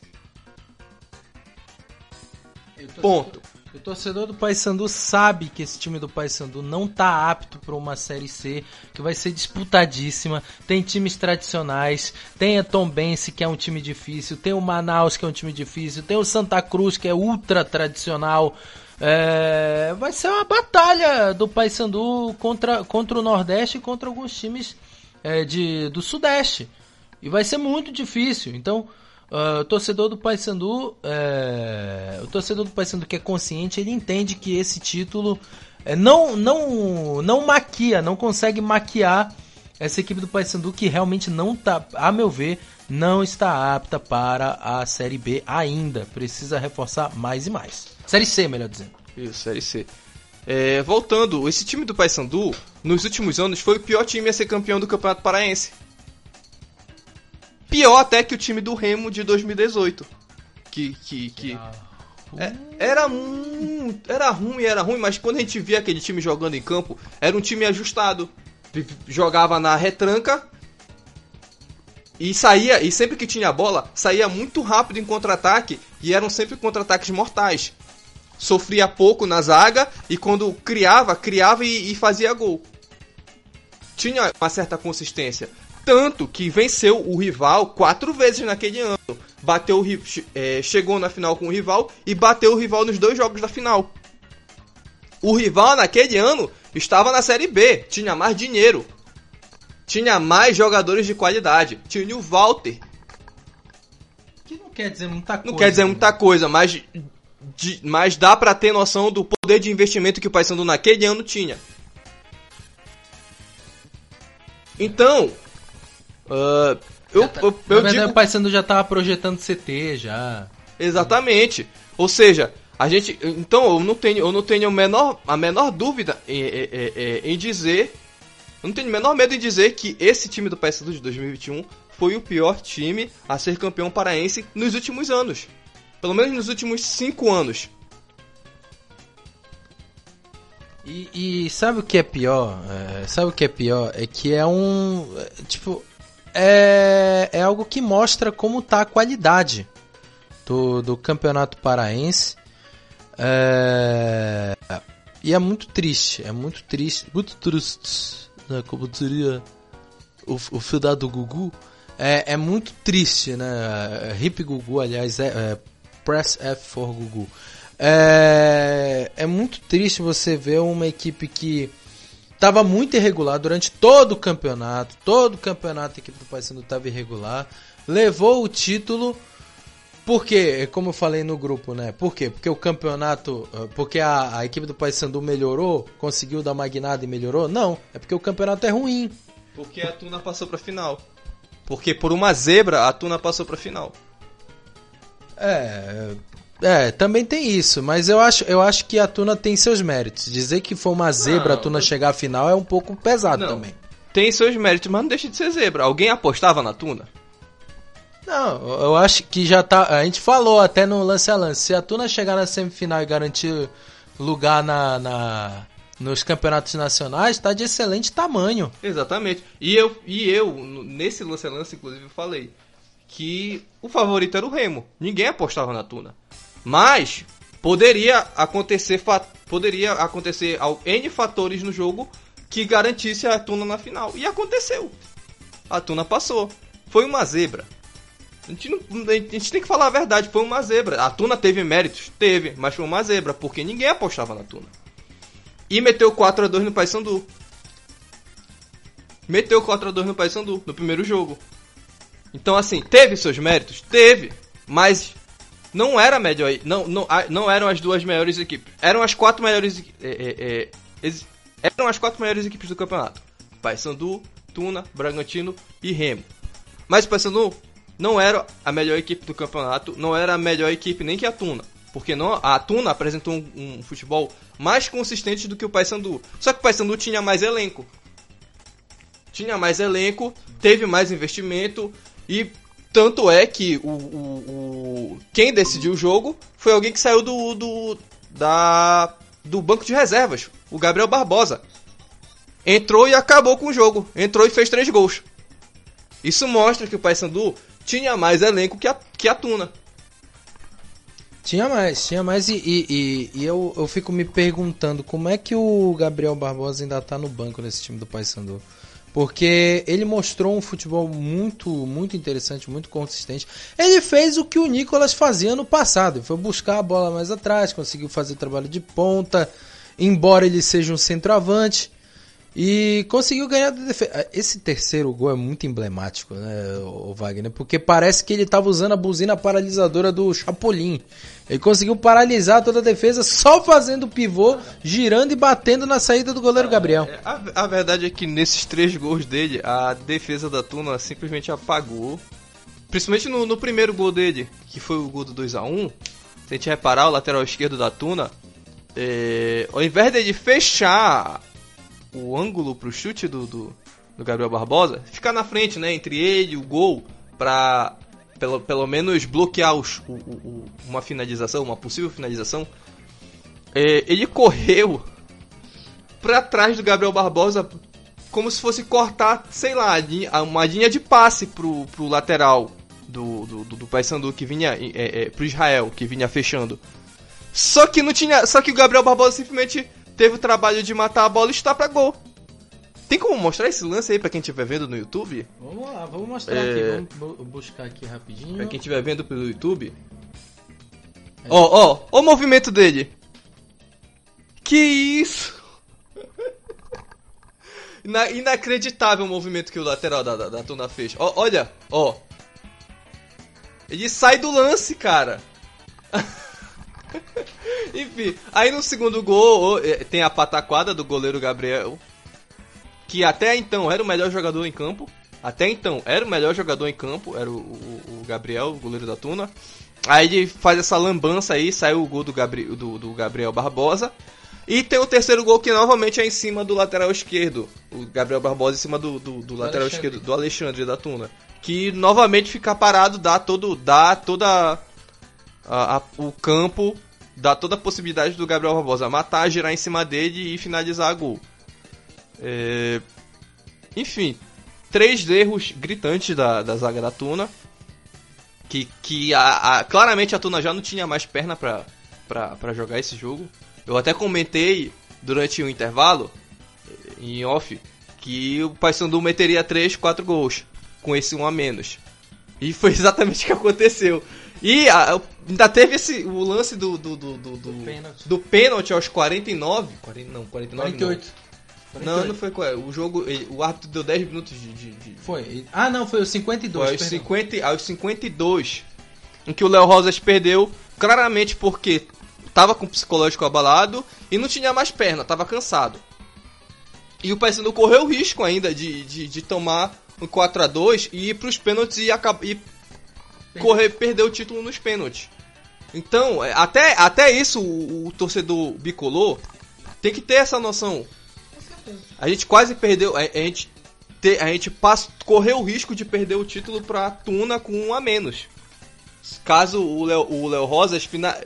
Ponto. O torcedor do Paysandu sabe que esse time do Paysandu não tá apto para uma série C, que vai ser disputadíssima. Tem times tradicionais, tem a Tombense, que é um time difícil, tem o Manaus, que é um time difícil, tem o Santa Cruz, que é ultra tradicional. É... vai ser uma batalha do Paysandu contra, contra o Nordeste e contra alguns times é, de, do Sudeste. E vai ser muito difícil. Então, Uh, o torcedor do Paysandu, é, o torcedor do Paysandu que é consciente, ele entende que esse título é, não, não, não maquia, não consegue maquiar essa equipe do Paysandu que realmente não tá, a meu ver, não está apta para a Série B ainda. Precisa reforçar mais e mais. Série C, melhor dizendo. Isso, Série C. É, voltando, esse time do Paysandu, nos últimos anos, foi o pior time a ser campeão do Campeonato Paraense. Pior até que o time do Remo de 2018. Que. que, que é, era, era ruim, era ruim, mas quando a gente via aquele time jogando em campo, era um time ajustado. Jogava na retranca e saía, e sempre que tinha bola, saía muito rápido em contra-ataque e eram sempre contra-ataques mortais. Sofria pouco na zaga e quando criava, criava e, e fazia gol. Tinha uma certa consistência. Tanto que venceu o rival quatro vezes naquele ano. Bateu é, chegou na final com o rival e bateu o rival nos dois jogos da final. O rival naquele ano estava na Série B, tinha mais dinheiro, tinha mais jogadores de qualidade, tinha o Walter. Que não quer dizer muita coisa. Não quer dizer né? muita coisa, mas, de, mas dá para ter noção do poder de investimento que o Paysandu naquele ano tinha. Então, Uh, eu, tá, eu, eu, digo... o Paysandu já tava projetando CT já. Exatamente. Ou seja, a gente, então eu não tenho, eu não tenho a menor, a menor dúvida em, em, em, dizer, eu não tenho o menor medo em dizer que esse time do Paysandu de 2021 foi o pior time a ser campeão paraense nos últimos anos. Pelo menos nos últimos cinco anos. E, e sabe o que é pior? É, sabe o que é pior? É que é um. É, tipo, é, é algo que mostra como está a qualidade do, do campeonato paraense. É, e é muito triste, é muito triste, muito triste, né, como diria o, o fio do Gugu. É, é muito triste, né? Hip Gugu, aliás, é, é Press F for Gugu. É, é muito triste você ver uma equipe que Tava muito irregular durante todo o campeonato. Todo o campeonato a equipe do Paysandu estava irregular. Levou o título. Por quê? Como eu falei no grupo, né? Por quê? Porque o campeonato. Ah, porque a, a equipe do Paysandu melhorou? Conseguiu dar uma guinada e melhorou? Não. É porque o campeonato é ruim. Porque a Tuna passou pra final. Porque por uma zebra a Tuna passou pra final. É. É, também tem isso, mas eu acho, eu acho que a Tuna tem seus méritos. Dizer que foi uma zebra não, a Tuna chegar à final é um pouco pesado não, também. Tem seus méritos, mas não deixa de ser zebra. Alguém apostava na Tuna? Não, eu acho que já tá. A gente falou até no lance a lance. Se a Tuna chegar na semifinal e garantir lugar na, na nos campeonatos nacionais, está de excelente tamanho. Exatamente. E eu, e eu nesse lance a lance, inclusive, falei que o favorito era o Remo. Ninguém apostava na Tuna. Mas poderia acontecer poderia acontecer N fatores no jogo que garantisse a Tuna na final. E aconteceu. A Tuna passou. Foi uma zebra. A gente, não, a gente tem que falar a verdade, foi uma zebra. A Tuna teve méritos? Teve, mas foi uma zebra, porque ninguém apostava na Tuna. E meteu 4 a 2 no Paysandu. Meteu 4 a 2 no Paysandu no primeiro jogo. Então assim, teve seus méritos? Teve, mas não era a melhor. Não, não, não eram as duas melhores equipes. Eram as quatro melhores. É, é, é, eram as quatro melhores equipes do campeonato: Paysandu, Tuna, Bragantino e Remo. Mas o Paysandu não era a melhor equipe do campeonato, não era a melhor equipe nem que a Tuna. Porque não, a Tuna apresentou um, um futebol mais consistente do que o Paysandu. Só que o Paysandu tinha mais elenco. Tinha mais elenco, teve mais investimento e tanto é que o, o, o, quem decidiu o jogo foi alguém que saiu do, do, da, do banco de reservas, o Gabriel Barbosa. Entrou e acabou com o jogo. Entrou e fez três gols. Isso mostra que o Paysandu tinha mais elenco que a, que a Tuna. Tinha mais, tinha mais e, e, e, eu, eu fico me perguntando como é que o Gabriel Barbosa ainda tá no banco nesse time do Paysandu. Porque ele mostrou um futebol muito, muito interessante, muito consistente. Ele fez o que o Nicolas fazia no passado. Foi buscar a bola mais atrás, conseguiu fazer trabalho de ponta, embora ele seja um centroavante. E conseguiu ganhar da defesa. Esse terceiro gol é muito emblemático, né, o Wagner? Porque parece que ele estava usando a buzina paralisadora do Chapolin. Ele conseguiu paralisar toda a defesa só fazendo pivô, girando e batendo na saída do goleiro Gabriel. É, a, a verdade é que nesses três gols dele, a defesa da Tuna simplesmente apagou. Principalmente no, no primeiro gol dele, que foi o gol do 2x1. Se a gente reparar, o lateral esquerdo da Tuna, é, ao invés de fechar o ângulo pro chute do, do, do, Gabriel Barbosa, ficar na frente, né, entre ele e o gol, pra pelo, pelo menos bloquear os, o, o, uma finalização, uma possível finalização. É, ele correu pra trás do Gabriel Barbosa como se fosse cortar, sei lá, uma linha de passe pro, pro lateral do, do, do, do Paysandu que vinha é, é, pro Israel, que vinha fechando. Só que não tinha. Só que o Gabriel Barbosa simplesmente teve o trabalho de matar a bola e está pra gol. Tem como mostrar esse lance aí pra quem estiver vendo no YouTube? Vamos lá, vamos mostrar é... aqui. Vamos buscar aqui rapidinho. Pra quem estiver vendo pelo YouTube. É. Ó, ó, ó o movimento dele. Que isso! *laughs* inacreditável o movimento que o lateral da, da, da Tuna fez. Ó, olha, ó. Ele sai do lance, cara. *laughs* Enfim, aí no segundo gol é, tem a pataquada do goleiro Gabriel, que até então era o melhor jogador em campo. Até então era o melhor jogador em campo, era o, o, o Gabriel, o goleiro da Tuna. Aí ele faz essa lambança aí, saiu o gol do, Gabri, do, do Gabriel Barbosa. E tem o terceiro gol que novamente é em cima do lateral esquerdo. O Gabriel Barbosa em cima do, do, do lateral Alexandre. esquerdo, do Alexandre da Tuna. Que novamente fica parado, dá todo. dá toda a, a, o campo dá toda a possibilidade do Gabriel Barbosa matar, girar em cima dele e finalizar a gol. É... Enfim, três erros gritantes da, da zaga da Tuna. Que, que a, a, claramente a Tuna já não tinha mais perna pra, jogar esse jogo. Eu até comentei durante o intervalo, em off, que o Paysandu meteria 3, 4 gols com esse um a menos. E foi *laughs* exatamente o que aconteceu. E a, ainda teve esse, o lance do, do, do, do, do, pênalti. do pênalti aos 49. 40, não, 49 48. Não. Não, não foi qual O jogo, o árbitro deu 10 minutos de, de, de... Foi. Ah, não, foi os 52. Foi aos, 50, aos 52. Em que o Léo Rosas perdeu, claramente porque tava com o psicológico abalado e não tinha mais perna, tava cansado. E o Paysandu correu o risco ainda de, de, de tomar um 4 a 2 e ir pros pênaltis e, e correr, perder o título nos pênaltis. Então, é, até, até isso o, o torcedor bicolor tem que ter essa noção. A gente quase perdeu, a, a gente te, a gente passa, correu o risco de perder o título pra Tuna com um a menos. Caso o Léo, o Léo Rosas fina,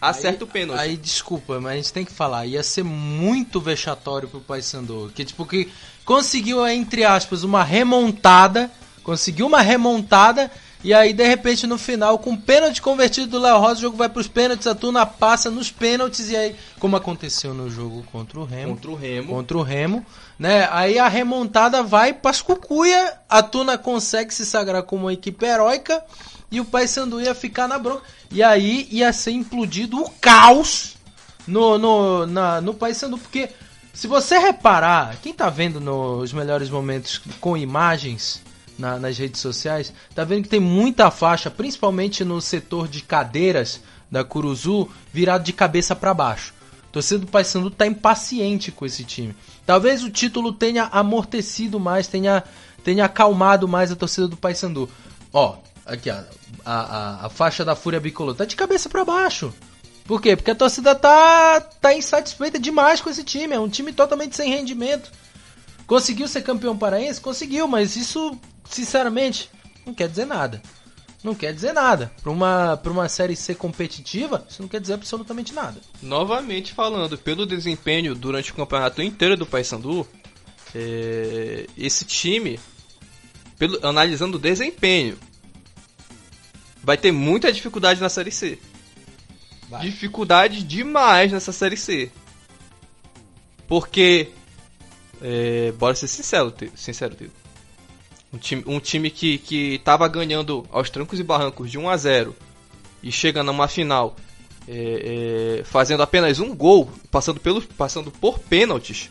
acerta aí, o pênalti. Aí, desculpa, mas a gente tem que falar, ia ser muito vexatório pro Paysandu, que tipo que conseguiu entre aspas uma remontada, conseguiu uma remontada e aí, de repente, no final, com o pênalti convertido do Léo Rosa, o jogo vai para os pênaltis, a Tuna passa nos pênaltis, e aí, como aconteceu no jogo contra o Remo. Contra o Remo. Contra o Remo, né? Aí a remontada vai para as cucuia, a Tuna consegue se sagrar como uma equipe heróica, e o Paysandu ia ficar na bronca. E aí ia ser implodido o caos no, no, na, no Paysandu, porque se você reparar, quem tá vendo nos melhores momentos com imagens na, nas redes sociais, tá vendo que tem muita faixa, principalmente no setor de cadeiras da Curuzu, virado de cabeça para baixo. Torcida do Paysandu tá impaciente com esse time. Talvez o título tenha amortecido mais, tenha, tenha acalmado mais a torcida do Paysandu. Ó, aqui a, a, a faixa da Fúria Bicolor tá de cabeça para baixo. Por quê? Porque a torcida tá, tá insatisfeita demais com esse time. É um time totalmente sem rendimento. Conseguiu ser campeão paraense? Conseguiu, mas isso sinceramente, não quer dizer nada. Não quer dizer nada. Para uma, pra uma série ser competitiva, isso não quer dizer absolutamente nada. Novamente falando, pelo desempenho durante o campeonato inteiro do Paysandu, é, esse time, pelo, analisando o desempenho, vai ter muita dificuldade na Série C. Vai. dificuldade demais nessa Série C. Porque, é, bora ser sincero, sincero, Tito. Um time, um time que, que tava ganhando aos trancos e barrancos de 1 a 0 e chega numa final é, é, fazendo apenas um gol, passando, pelo, passando por pênaltis.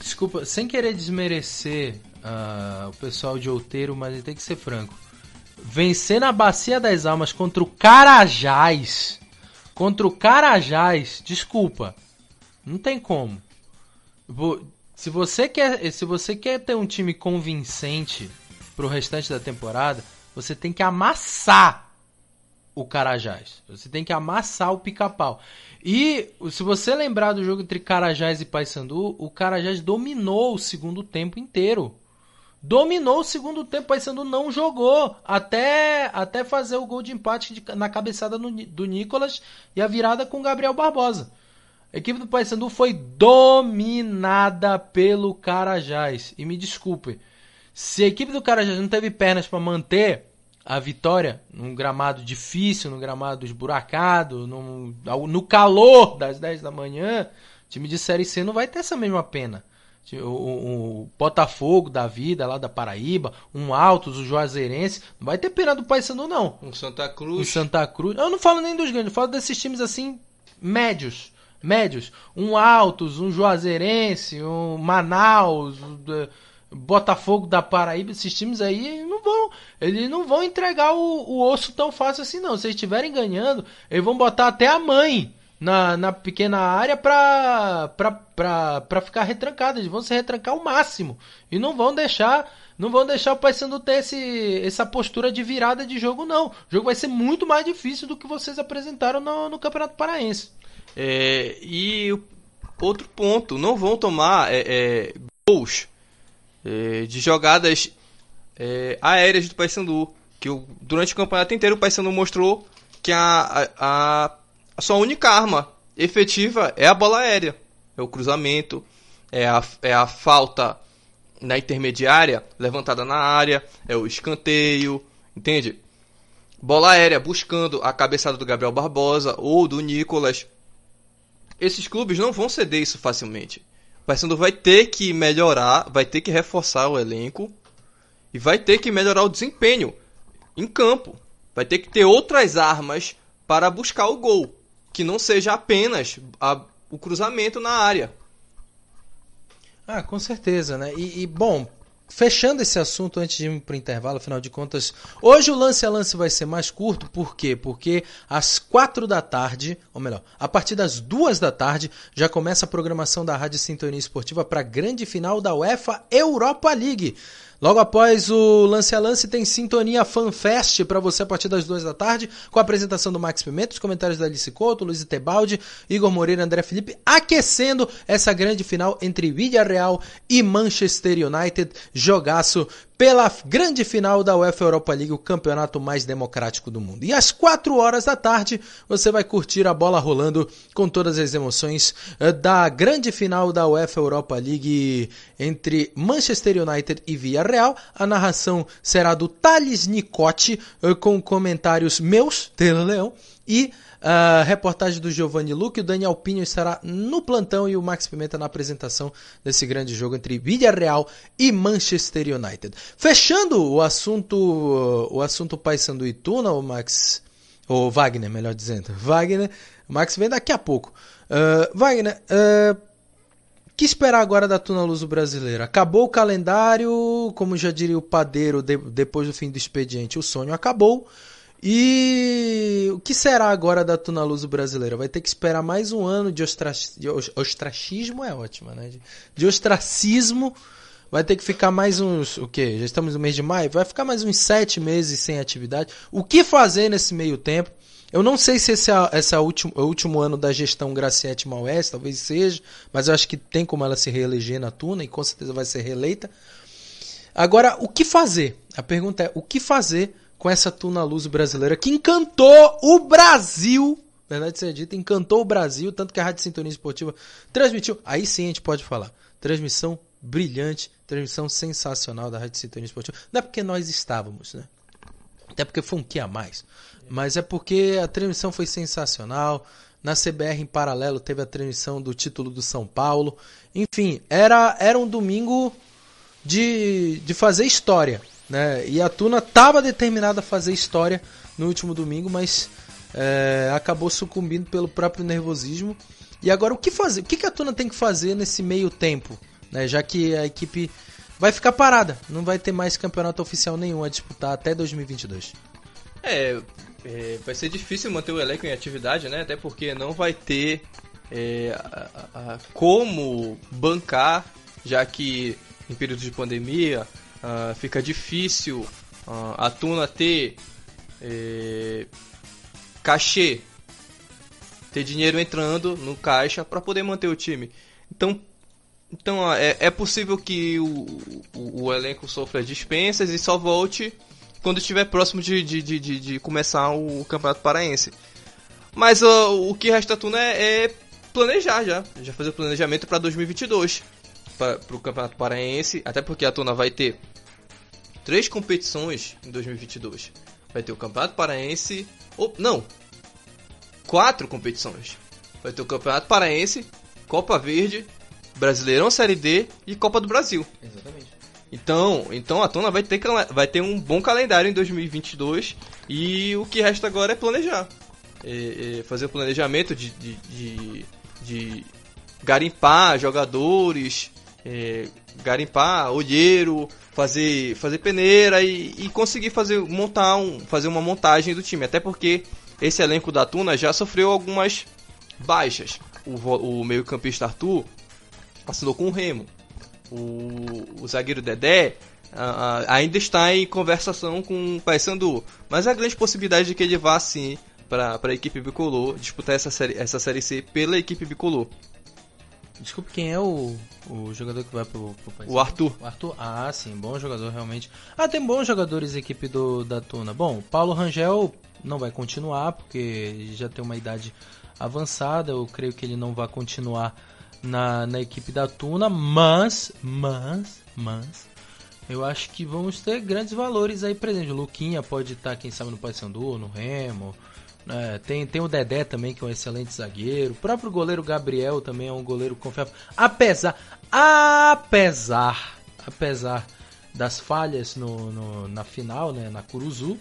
Desculpa, sem querer desmerecer uh, o pessoal de Outeiro, mas tem que ser franco. Vencer na Bacia das Almas contra o Carajás. Contra o Carajás, desculpa. Não tem como. Se você quer, se você quer ter um time convincente pro restante da temporada, você tem que amassar o Carajás. Você tem que amassar o pica-pau. E se você lembrar do jogo entre Carajás e Paysandu, o Carajás dominou o segundo tempo inteiro. Dominou o segundo tempo, Paysandu não jogou até, até fazer o gol de empate de, na cabeçada no, do Nicolas e a virada com o Gabriel Barbosa. A equipe do Paysandu foi dominada pelo Carajás. E me desculpe, se a equipe do Carajás não teve pernas para manter a vitória num gramado difícil, num gramado esburacado, num, no calor das 10 da manhã, time de Série C não vai ter essa mesma pena. O, o, o Botafogo da vida lá da Paraíba, um Altos, o Juazeirense, não vai ter pena do Paysandu não. Um Santa Cruz. Um Santa Cruz. Eu não falo nem dos grandes, eu falo desses times assim médios, médios. Um Altos, um Juazeirense, um Manaus, Botafogo da Paraíba, esses times aí não vão, eles não vão entregar o, o osso tão fácil assim não. Se eles estiverem ganhando, eles vão botar até a mãe na, na pequena área pra, pra, pra, pra ficar retrancado. Eles vão se retrancar o máximo e não vão deixar, não vão deixar o Paysandu ter esse, essa postura de virada de jogo não. O jogo vai ser muito mais difícil do que vocês apresentaram no, no Campeonato Paraense. É, e outro ponto, não vão tomar é, é, gols é, de jogadas é, aéreas do Paysandu. Que o, durante o campeonato inteiro o Paysandu mostrou que a, a, a, sua única arma efetiva é a bola aérea. É o cruzamento, é a, é a falta na intermediária, levantada na área, é o escanteio, entende? Bola aérea buscando a cabeçada do Gabriel Barbosa ou do Nicolas. Esses clubes não vão ceder isso facilmente. O Paysandu vai ter que melhorar, vai ter que reforçar o elenco e vai ter que melhorar o desempenho em campo. Vai ter que ter outras armas para buscar o gol, que não seja apenas a, o cruzamento na área. Ah, com certeza, né? E, e bom, fechando esse assunto antes de ir para o intervalo, afinal de contas, hoje o lance a lance vai ser mais curto, por quê? Porque às quatro da tarde, ou melhor, a partir das duas da tarde, já começa a programação da Rádio Sintonia Esportiva para a grande final da UEFA Europa League. Logo após o lance a lance, tem Sintonia FanFest para você a partir das duas da tarde, com a apresentação do Max Pimenta, os comentários da Alice Couto, Luiz Tebaldi, Igor Moreira André Felipe, aquecendo essa grande final entre Villarreal e Manchester United. Jogaço pela grande final da UEFA Europa League, o campeonato mais democrático do mundo. E às 4 horas da tarde, você vai curtir a bola rolando com todas as emoções eh, da grande final da UEFA Europa League entre Manchester United e Villarreal. A narração será do Thales Nicote, eh, com comentários meus, Taylor Leão, e a reportagem do Giovanni Luque, o Daniel Pinho estará no plantão e o Max Pimenta na apresentação desse grande jogo entre Villarreal e Manchester United. Fechando o assunto, o assunto Paysandu e Tuna, o Max, ou Wagner, melhor dizendo. Wagner, Max vem daqui a pouco. Uh, Wagner, uh, que esperar agora da Tuna Luso brasileira? Acabou o calendário, como já diria o padeiro de, depois do fim do expediente, o sonho acabou. E o que será agora da Tuna Luso brasileira? Vai ter que esperar mais um ano de, ostra... de ostracismo, é ótimo, né? De, de ostracismo. Vai ter que ficar mais uns. O quê? Já estamos no mês de maio? Vai ficar mais uns sete meses sem atividade. O que fazer nesse meio tempo? Eu não sei se esse é, esse é o, último, último ano da gestão Graciete Maués, talvez seja, mas eu acho que tem como ela se reeleger na Tuna e com certeza vai ser reeleita. Agora, o que fazer? A pergunta é: o que fazer com essa Tuna Luz brasileira que encantou o Brasil. Verdade seja dita, encantou o Brasil, tanto que a Rádio Sintonia Esportiva transmitiu. Aí sim a gente pode falar. Transmissão brilhante, transmissão sensacional da Rádio Sintonia Esportiva. Não é porque nós estávamos, né? Até porque foi um que a mais. Mas é porque a transmissão foi sensacional. Na CBR em paralelo teve a transmissão do título do São Paulo. Enfim, era, era um domingo de, de fazer história. Né? E a Tuna estava determinada a fazer história no último domingo, mas é, acabou sucumbindo pelo próprio nervosismo. E agora o que fazer? O que, a Tuna tem que fazer nesse meio tempo? Né? Já que a equipe vai ficar parada, não vai ter mais campeonato oficial nenhum a disputar até 2022. É, é, vai ser difícil manter o elenco em atividade, né? Até porque não vai ter é, a, a, como bancar, já que em período de pandemia uh, fica difícil uh, a Tuna ter é, cachê, ter dinheiro entrando no caixa para poder manter o time. Então, então é, é possível que o, o, o elenco sofra dispensas e só volte quando estiver próximo de, de, de, de, de começar o Campeonato Paraense. Mas uh, o que resta Tuna é, é, planejar já, já fazer o planejamento para 2022 para o Campeonato Paraense, até porque a Tuna vai ter três competições em 2022. Vai ter o Campeonato Paraense, ou não, quatro competições. Vai ter o Campeonato Paraense, Copa Verde, Brasileirão Série D e Copa do Brasil. Exatamente. Então, então a Tona vai ter, vai ter um bom calendário em 2022 e o que resta agora é planejar. É, é fazer o planejamento de, de, de, de garimpar jogadores, é, garimpar olheiro, fazer, fazer peneira e, e, conseguir fazer, montar um, fazer uma montagem do time. Até porque esse elenco da Tuna já sofreu algumas baixas. O, o meio-campista Arthur assinou com o Remo o, o zagueiro Dedé ainda está em conversação com o Paysandu, mas há grande possibilidade de que ele vá sim para a equipe bicolor disputar essa série, essa série C pela equipe bicolor. Desculpe, quem é o, o jogador que vai pro, pro? O Arthur. O Arthur, ah, sim, bom jogador realmente. Ah, tem bons jogadores equipe do, da Tuna. Bom, Paulo Rangel não vai continuar, porque já tem uma idade avançada. Eu creio que ele não vai continuar na, na equipe da Tuna, mas, mas, mas, eu acho que vamos ter grandes valores aí presentes. O Luquinha pode estar, quem sabe, no Paysandu, no Remo. É, tem, tem o Dedé também, que é um excelente zagueiro. O próprio goleiro Gabriel também é um goleiro confiável. Apesar, apesar, apesar das falhas no, no na final, né, na Curuzu,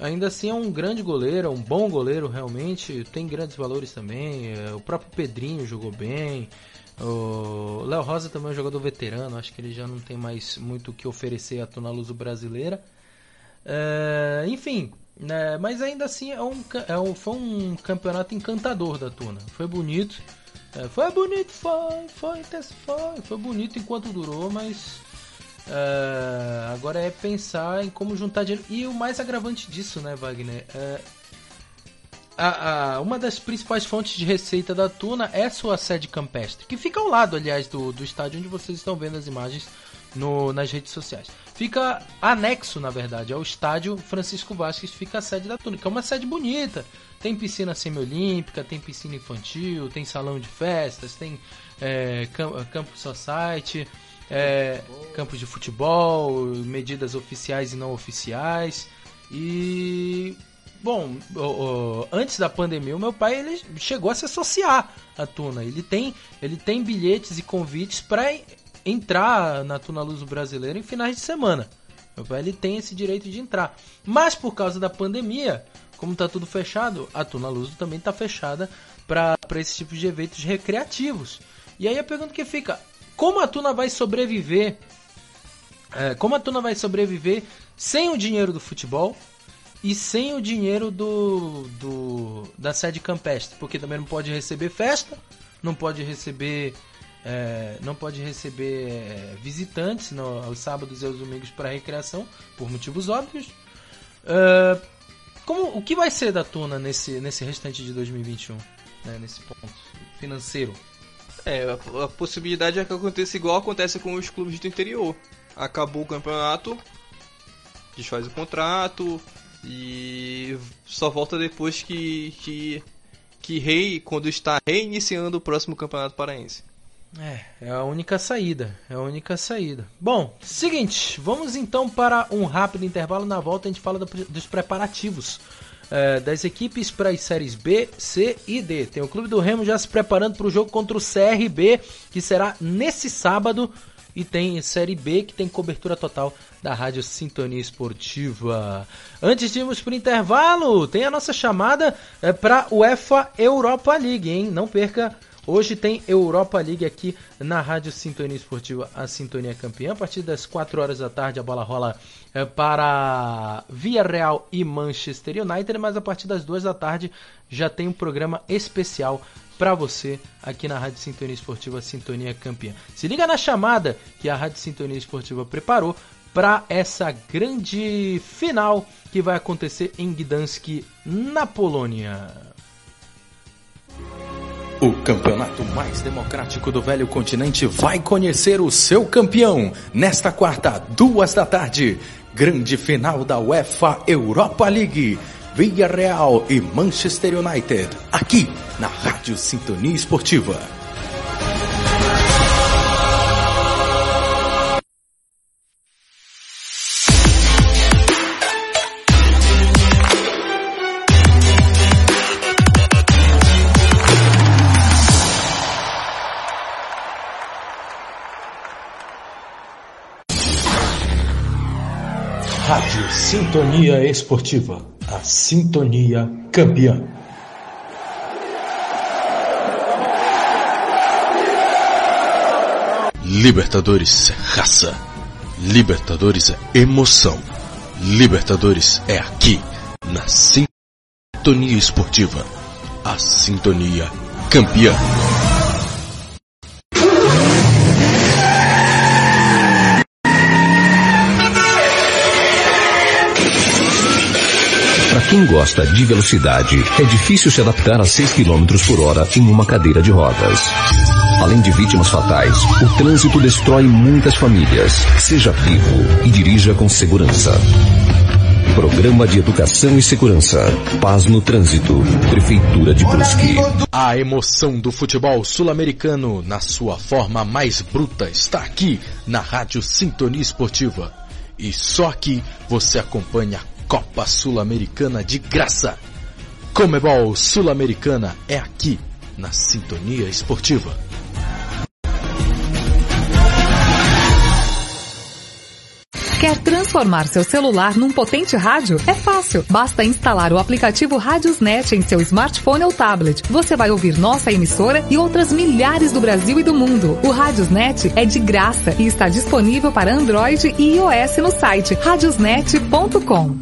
ainda assim é um grande goleiro, é um bom goleiro realmente, tem grandes valores também. É, o próprio Pedrinho jogou bem. O Léo Rosa também é um jogador veterano, acho que ele já não tem mais muito o que oferecer à Tona Luso brasileira. É, enfim, né, mas ainda assim é um, é um, foi um campeonato encantador da Tuna. Foi bonito. É, foi bonito, foi, foi, foi, foi bonito enquanto durou, mas Uh, agora é pensar em como juntar dinheiro. E o mais agravante disso, né, Wagner? Uh, a, a, uma das principais fontes de receita da Tuna é sua sede campestre, que fica ao lado, aliás, do, do estádio onde vocês estão vendo as imagens no, nas redes sociais. Fica anexo, na verdade, ao estádio Francisco Vasquez, fica a sede da Tuna, que é uma sede bonita. Tem piscina semiolímpica, tem piscina infantil, tem salão de festas, tem é, campo society é, campos de futebol, medidas oficiais e não oficiais. E bom, antes da pandemia, o meu pai ele chegou a se associar à Tuna. Ele tem, ele tem bilhetes e convites para entrar na Tuna Luz Brasileira em finais de semana. Meu pai ele tem esse direito de entrar. Mas por causa da pandemia, como está tudo fechado, a Tuna Luz também está fechada para esse tipo de eventos recreativos. E aí a pergunta que fica: como a Tuna vai sobreviver? É, como a Tuna vai sobreviver sem o dinheiro do futebol e sem o dinheiro do, do da sede campestre? Porque também não pode receber festa, não pode receber é, não pode receber é, visitantes no, aos sábados e aos domingos para recreação, por motivos óbvios. É, como, o que vai ser da Tuna nesse, nesse restante de 2021, né, nesse ponto financeiro? É, a, a, possibilidade é que aconteça igual acontece com os clubes do interior. Acabou o campeonato, desfaz o contrato e só volta depois que que, que rei quando está reiniciando o próximo campeonato paraense. É, é a única saída. É a única saída. Bom, seguinte, vamos então para um rápido intervalo. Na volta a gente fala do, dos preparativos é, das equipes para as séries B, C e D. Tem o Clube do Remo já se preparando para o jogo contra o CRB, que será nesse sábado. E tem Série B, que tem cobertura total da Rádio Sintonia Esportiva. Antes de irmos para o intervalo, tem a nossa chamada é, para UEFA Europa League, hein? Não perca Hoje tem Europa League aqui na Rádio Sintonia Esportiva, a Sintonia Campeã. A partir das 4 horas da tarde a bola rola é, para Via Real e Manchester United, mas a partir das 2 da tarde já tem um programa especial para você aqui na Rádio Sintonia Esportiva Sintonia Campeã. Se liga na chamada que a Rádio Sintonia Esportiva preparou para essa grande final que vai acontecer em Gdansk, na Polônia. O campeonato mais democrático do velho continente vai conhecer o seu campeão nesta quarta, duas da tarde. Grande final da UEFA Europa League. Villarreal e Manchester United. Aqui na Rádio Sintonia Esportiva. Sintonia Esportiva, a sintonia campeã. Libertadores é raça. Libertadores é emoção. Libertadores é aqui, na Sintonia Esportiva, a sintonia campeã. Quem gosta de velocidade, é difícil se adaptar a 6 km por hora em uma cadeira de rodas. Além de vítimas fatais, o trânsito destrói muitas famílias. Seja vivo e dirija com segurança. Programa de Educação e Segurança. Paz no Trânsito. Prefeitura de Brusque. A emoção do futebol sul-americano na sua forma mais bruta está aqui na Rádio Sintonia Esportiva. E só aqui você acompanha a Copa Sul-Americana de graça. Comebol Sul-Americana é aqui na Sintonia Esportiva. Quer transformar seu celular num potente rádio? É fácil. Basta instalar o aplicativo Radiosnet em seu smartphone ou tablet. Você vai ouvir nossa emissora e outras milhares do Brasil e do mundo. O Radiosnet é de graça e está disponível para Android e iOS no site radiosnet.com.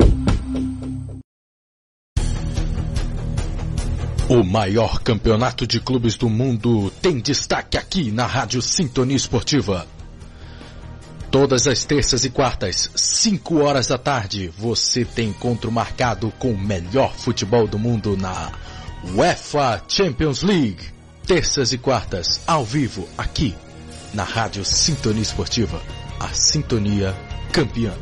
O maior campeonato de clubes do mundo tem destaque aqui na Rádio Sintonia Esportiva. Todas as terças e quartas, 5 horas da tarde, você tem encontro marcado com o melhor futebol do mundo na UEFA Champions League. Terças e quartas, ao vivo, aqui na Rádio Sintonia Esportiva. A Sintonia Campeã.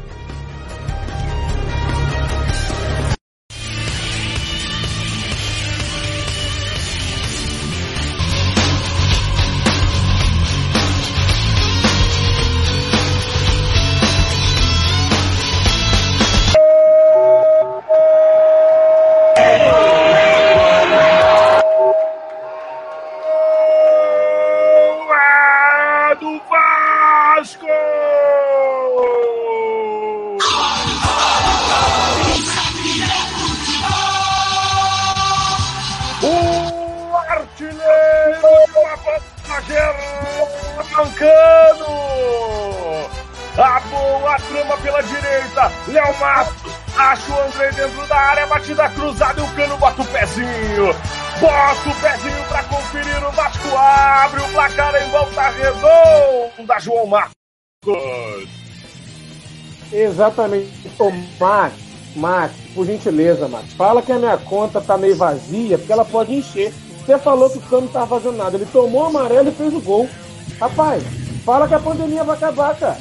Exatamente. Ô, Max, Max, por gentileza, Max, fala que a minha conta tá meio vazia, porque ela pode encher. Você falou que o Cano não tava fazendo nada. Ele tomou o amarelo e fez o gol. Rapaz, fala que a pandemia vai acabar, cara.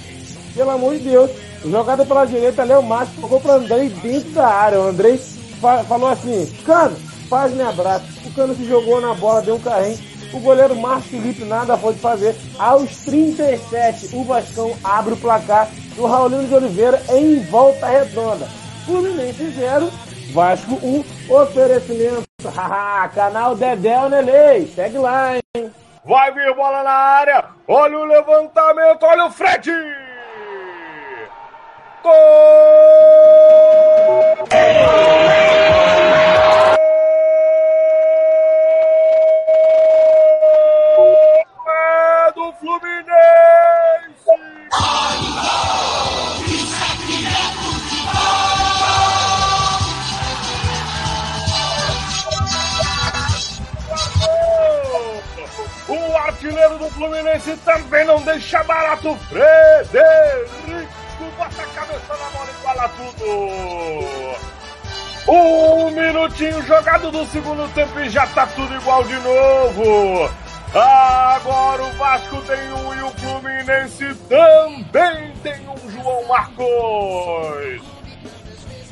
Pelo amor de Deus. Jogada pela direita, Léo Márcio tocou pro Andrei dentro da área. O Andrei fa falou assim, Cano, faz me abraço. O Cano se jogou na bola, deu um carrinho O goleiro Márcio Felipe nada pode fazer. Aos 37, o Vascão abre o placar do Raulino de Oliveira em volta redonda. Fluminense 0, Vasco 1, oferecimento. *laughs* Canal Dedéu Nelei, segue lá, hein? Vai vir bola na área, olha o levantamento, olha o Fred! Gol! Barato. Frederico bota a cabeça na bola e fala tudo. Um minutinho jogado do segundo tempo e já tá tudo igual de novo. Agora o Vasco tem um e o Fluminense também tem um João Marcos.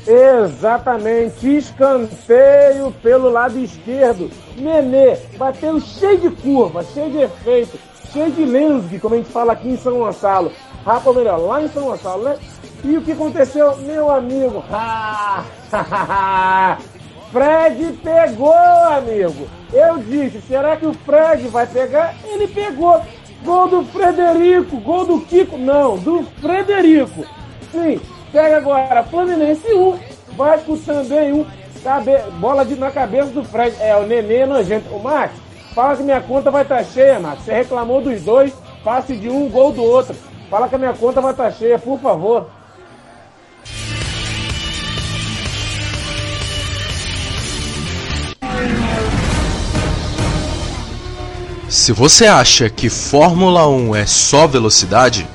Exatamente, escanteio pelo lado esquerdo. Nenê bateu cheio de curva, cheio de efeito, cheio de lensgue, como a gente fala aqui em São Gonçalo. Rapa, melhor, lá em São Gonçalo, né? E o que aconteceu, meu amigo? Fred pegou, amigo. Eu disse, será que o Fred vai pegar? Ele pegou. Gol do Frederico, gol do Kiko. Não, do Frederico. Sim, pega agora. Fluminense 1, Vasco também 1. Cabe... Bola de... na cabeça do Fred. É, o Nenê nojento. O Max, fala que minha conta vai estar tá cheia, Max. Você reclamou dos dois, passe de um, gol do outro. Fala que a minha conta vai estar tá cheia, por favor. Se você acha que Fórmula 1 é só velocidade,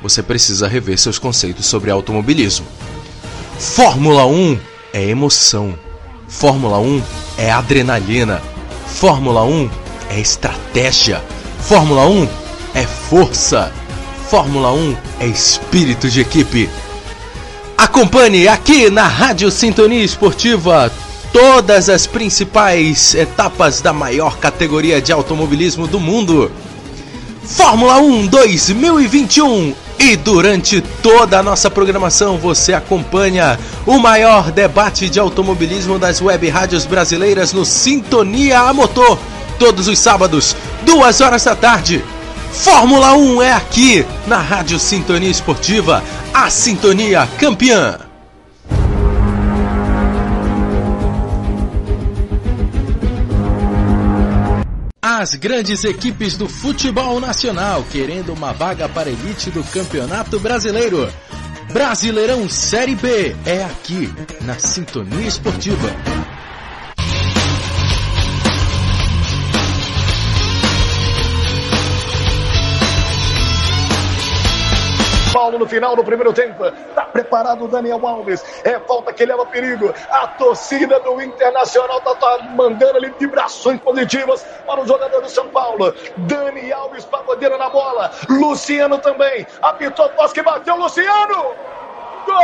você precisa rever seus conceitos sobre automobilismo. Fórmula 1 é emoção. Fórmula 1 é adrenalina. Fórmula 1 é estratégia. Fórmula 1 é força. Fórmula 1 é espírito de equipe. Acompanhe aqui na Rádio Sintonia Esportiva todas as principais etapas da maior categoria de automobilismo do mundo. Fórmula 1 2021 e durante toda a nossa programação você acompanha o maior debate de automobilismo das web rádios brasileiras no Sintonia a Motor, todos os sábados, duas horas da tarde. Fórmula 1 é aqui, na Rádio Sintonia Esportiva, a sintonia campeã. As grandes equipes do futebol nacional querendo uma vaga para a elite do Campeonato Brasileiro. Brasileirão Série B é aqui, na Sintonia Esportiva. Paulo no final do primeiro tempo. Tá preparado o Daniel Alves. É falta que leva perigo. A torcida do Internacional tá, tá mandando ali vibrações positivas para o jogador do São Paulo. Dani Alves pagodeira na bola. Luciano também. Apitou o que bateu Luciano. Gol!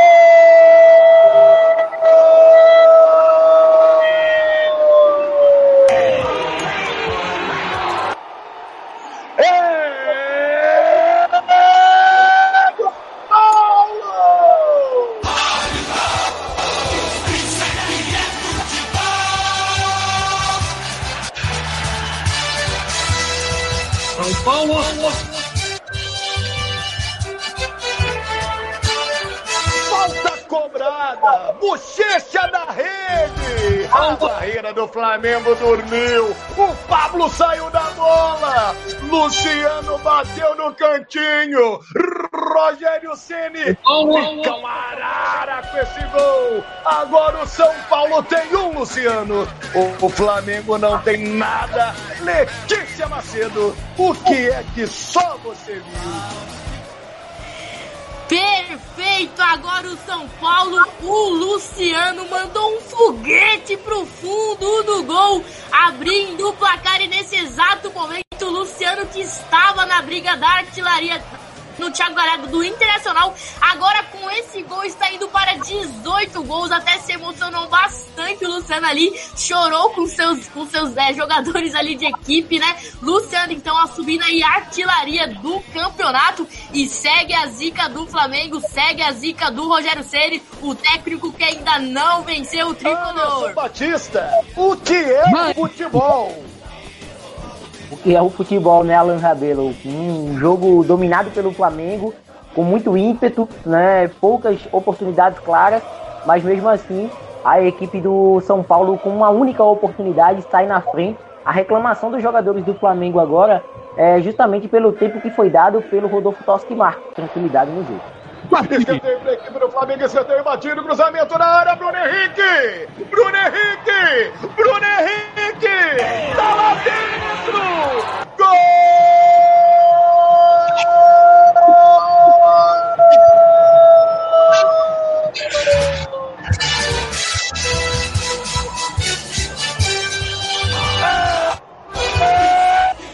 Flamengo dormiu. O Pablo saiu da bola. Luciano bateu no cantinho. Rogério Ceni fica com esse gol. Agora o São Paulo tem um, Luciano. O, o Flamengo não tem nada. Letícia Macedo, o que é que só você viu? Perfeito! Agora o São Paulo, o Luciano mandou um foguete pro fundo do gol, abrindo o placar e nesse exato momento o Luciano que estava na briga da artilharia no Thiago Galhardo do Internacional. Agora com esse gol está indo para 18 gols. Até se emocionou bastante o Luciano ali. Chorou com seus, com seus é, jogadores ali de equipe, né? Luciano então assumindo aí a artilharia do campeonato e segue a zica do Flamengo, segue a zica do Rogério Ceni, o técnico que ainda não venceu o tricolor. Batista, o que é futebol? Que é o futebol, né, Alan Rabelo? Um jogo dominado pelo Flamengo, com muito ímpeto, né, poucas oportunidades claras, mas mesmo assim a equipe do São Paulo com uma única oportunidade sai na frente. A reclamação dos jogadores do Flamengo agora é justamente pelo tempo que foi dado pelo Rodolfo Tosquimar. Tranquilidade no jogo. Escanteio para a equipe do Flamengo, escanteio batido, cruzamento na área, Bruno Henrique! Bruno Henrique! Bruno Henrique! Tá lá dentro! Gol!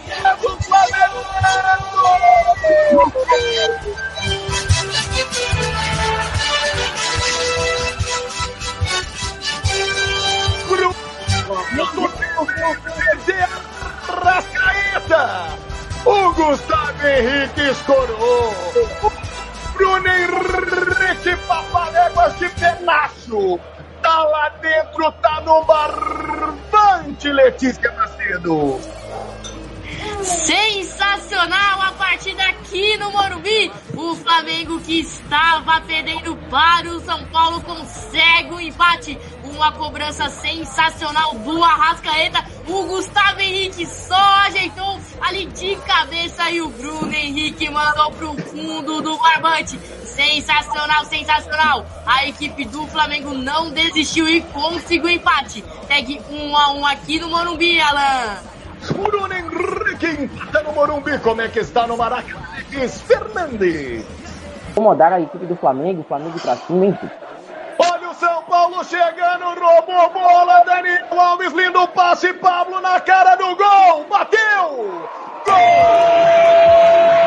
É do Flamengo! Rascaeta! O Gustavo Henrique escorou! Bruno Henrique Papaléguas de penacho! Tá lá dentro, tá no barbante, Letícia Macedo! Sensacional a partida aqui no Morumbi. O Flamengo que estava perdendo para o São Paulo consegue o um empate. Uma cobrança sensacional do Arrascaeta. O Gustavo Henrique só ajeitou ali de cabeça e o Bruno Henrique mandou pro fundo do barbante. Sensacional, sensacional. A equipe do Flamengo não desistiu e conseguiu o empate. Segue um a um aqui no Morumbi, Alan. Bruno Henrique empata no Morumbi. Como é que está no Maracanã? Fernandes. Incomodar a equipe do Flamengo, o Flamengo pra cima, hein? Chegando, roubou bola, Daniel Alves, lindo passe, Pablo na cara do gol, bateu! Gol!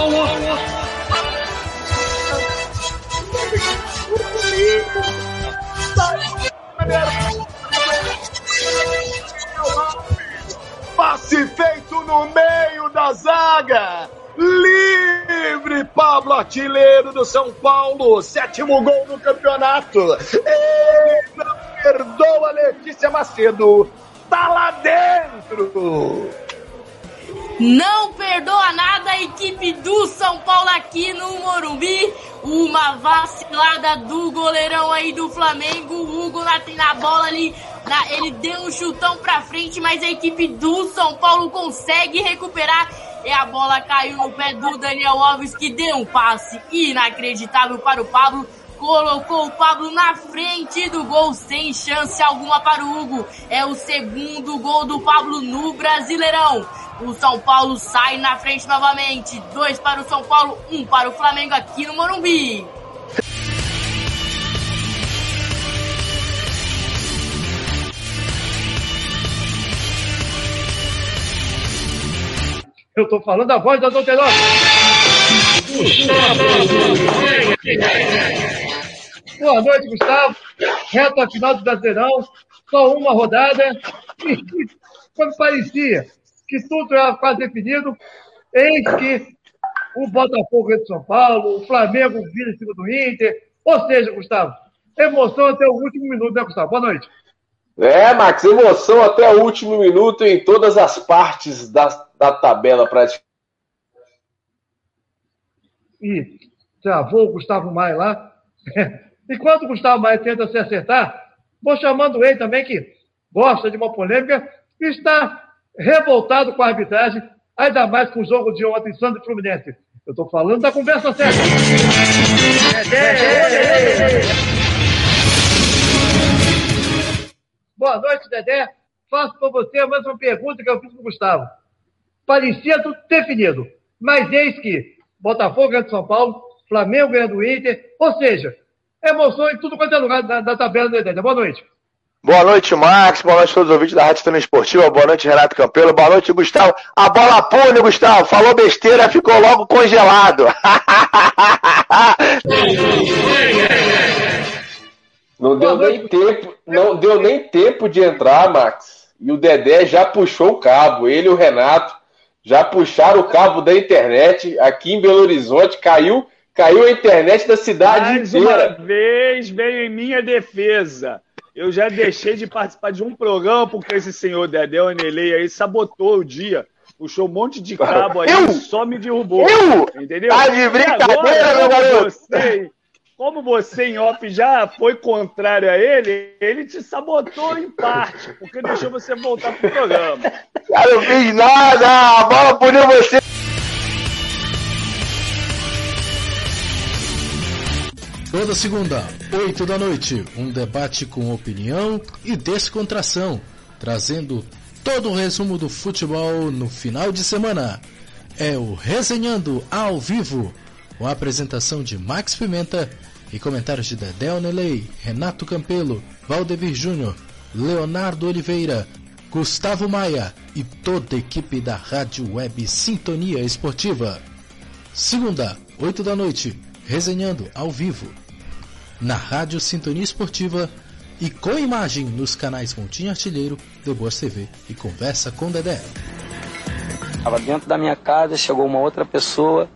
São Paulo. Passe feito no meio da zaga. Livre, Pablo Artilheiro do São Paulo. Sétimo gol no campeonato. Ele não perdoa Letícia Macedo. Tá lá dentro. Não perdoa nada a equipe do São Paulo aqui no Morumbi. Uma vacilada do goleirão aí do Flamengo. O Hugo na, na bola ali. Na, ele deu um chutão pra frente, mas a equipe do São Paulo consegue recuperar. E a bola caiu no pé do Daniel Alves, que deu um passe inacreditável para o Pablo. Colocou o Pablo na frente do gol, sem chance alguma para o Hugo. É o segundo gol do Pablo no Brasileirão. O São Paulo sai na frente novamente. Dois para o São Paulo, um para o Flamengo aqui no Morumbi. Eu tô falando da voz da Douterosa. Boa noite, Gustavo. Reta final do Brasileirão. Só uma rodada. E como parecia que tudo era quase definido, eis que o Botafogo de São Paulo, o Flamengo vira em cima do Inter. Ou seja, Gustavo, emoção até o último minuto, né, Gustavo? Boa noite. É, Max, emoção até o último minuto em todas as partes da, da tabela praticamente. E travou o Gustavo Maia lá. *laughs* Enquanto o Gustavo Maia tenta se acertar, vou chamando ele também, que gosta de uma polêmica, e está revoltado com a arbitragem, ainda mais com o jogo de ontem, Santos e Fluminense. Eu estou falando da conversa é, Boa noite, Dedé. Faço para você a mesma pergunta que eu fiz para o Gustavo. Parecia tudo definido, mas eis que Botafogo ganha do São Paulo, Flamengo ganha do Inter, ou seja, emoção em tudo quanto é lugar da, da tabela do Dedé. Boa noite. Boa noite, Max. Boa noite a todos os ouvintes da Rádio Estânia Esportiva. Boa noite, Renato Campelo. Boa noite, Gustavo. A bola pune, Gustavo. Falou besteira, ficou logo congelado. *laughs* Não deu nem tempo, não deu nem tempo de entrar, Max. E o Dedé já puxou o cabo. Ele e o Renato já puxaram o cabo da internet aqui em Belo Horizonte. Caiu, caiu a internet da cidade Mais inteira. uma vez veio em minha defesa. Eu já deixei de participar de um programa porque esse senhor Dedé Onelei aí sabotou o dia. Puxou um monte de cabo aí Eu? e só me derrubou. Eu? Entendeu? Tá de brincadeira, agora, meu como garoto? Você, como você em off já foi contrário a ele, ele te sabotou em parte, porque deixou você voltar pro programa. Cara, não fiz nada. A bola puniu você. Toda segunda, 8 da noite, um debate com opinião e descontração, trazendo todo o resumo do futebol no final de semana. É o Resenhando ao vivo, com a apresentação de Max Pimenta e comentários de Dedé Onelei, Renato Campelo, Valdevir Júnior, Leonardo Oliveira, Gustavo Maia e toda a equipe da Rádio Web Sintonia Esportiva. Segunda, 8 da noite, resenhando ao vivo. Na Rádio Sintonia Esportiva e com imagem nos canais Montinho Artilheiro, The Boas TV e Conversa com Dedé. Estava dentro da minha casa, chegou uma outra pessoa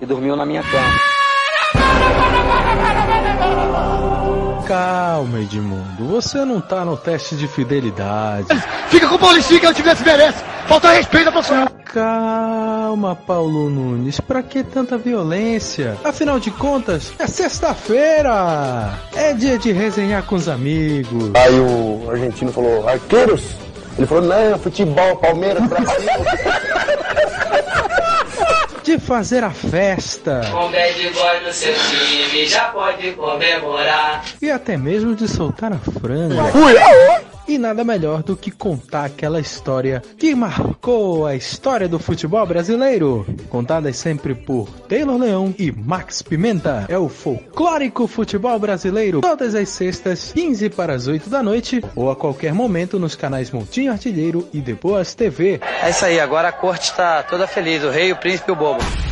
e dormiu na minha cama. Calma, Edmundo. Você não tá no teste de fidelidade. *laughs* Fica com o Paulistinho que o time se merece. Falta respeito à profissional. Calma, Paulo Nunes. Pra que tanta violência? Afinal de contas, é sexta-feira. É dia de resenhar com os amigos. Aí o argentino falou, arqueiros? Ele falou, não, futebol, Palmeiras, Brasil. *laughs* De fazer a festa. Com bad boy no seu time, já pode comemorar. E até mesmo de soltar a franga. Fui. E nada melhor do que contar aquela história que marcou a história do futebol brasileiro. Contadas sempre por Taylor Leão e Max Pimenta. É o folclórico futebol brasileiro. Todas as sextas, 15 para as 8 da noite, ou a qualquer momento nos canais Montinho Artilheiro e Depois TV. É isso aí, agora a corte está toda feliz, o rei, o príncipe e o bobo.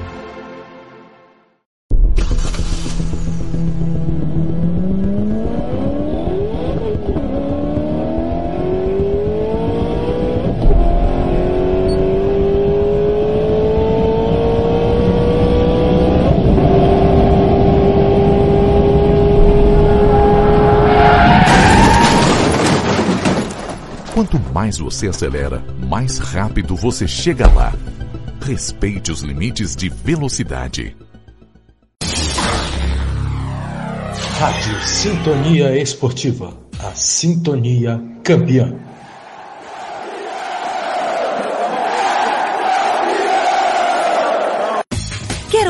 Quanto mais você acelera, mais rápido você chega lá. Respeite os limites de velocidade. Rádio Sintonia Esportiva, a sintonia campeã.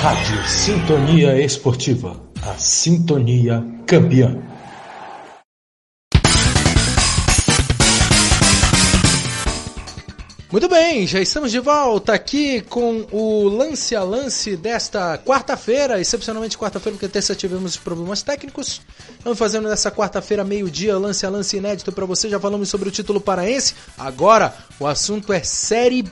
Rádio Sintonia Esportiva, a sintonia campeã. Muito bem, já estamos de volta aqui com o lance a lance desta quarta-feira, excepcionalmente quarta-feira, porque terça tivemos problemas técnicos. Vamos fazendo nessa quarta-feira, meio-dia, lance a lance inédito para você. Já falamos sobre o título paraense. Agora o assunto é Série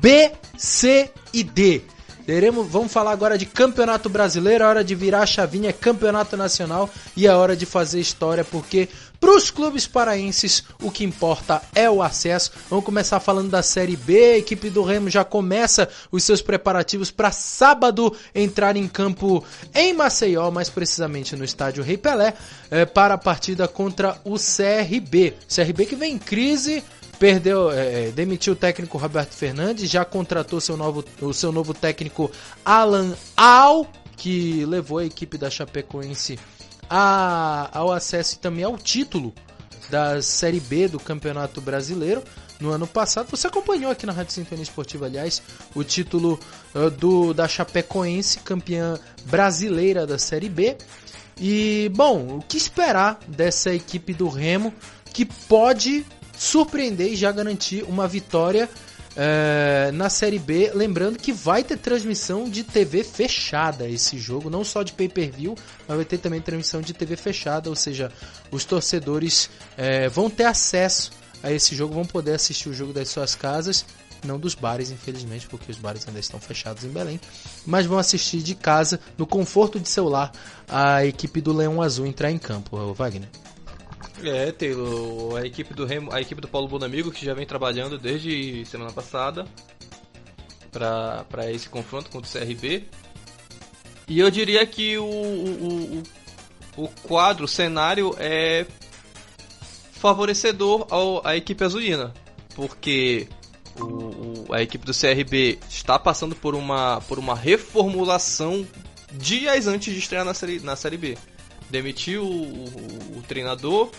B, C e D. Teremos, vamos falar agora de Campeonato Brasileiro, a hora de virar a chavinha é Campeonato Nacional e é hora de fazer história, porque para os clubes paraenses o que importa é o acesso. Vamos começar falando da Série B, a equipe do Remo já começa os seus preparativos para sábado entrar em campo em Maceió, mais precisamente no estádio Rei Pelé, eh, para a partida contra o CRB. CRB que vem em crise, perdeu, é, demitiu o técnico Roberto Fernandes, já contratou seu novo, o seu novo técnico Alan Al, que levou a equipe da Chapecoense a, ao acesso e também ao título da Série B do Campeonato Brasileiro no ano passado. Você acompanhou aqui na Rádio Sintonia Esportiva, aliás, o título uh, do da Chapecoense, campeã brasileira da Série B. E, bom, o que esperar dessa equipe do Remo que pode surpreender e já garantir uma vitória é, na Série B. Lembrando que vai ter transmissão de TV fechada esse jogo, não só de pay-per-view, mas vai ter também transmissão de TV fechada, ou seja, os torcedores é, vão ter acesso a esse jogo, vão poder assistir o jogo das suas casas. Não dos bares, infelizmente, porque os bares ainda estão fechados em Belém. Mas vão assistir de casa, no conforto de celular, a equipe do Leão Azul entrar em campo, Wagner. É, Taylor, a equipe do Remo, a equipe do Paulo Bonamigo que já vem trabalhando desde semana passada para esse confronto contra o CRB. E eu diria que o, o, o, o quadro, o cenário é favorecedor ao, à equipe azulina, porque o, o, a equipe do CRB está passando por uma, por uma reformulação dias antes de estrear na série, na série B. Demitiu o, o, o treinador,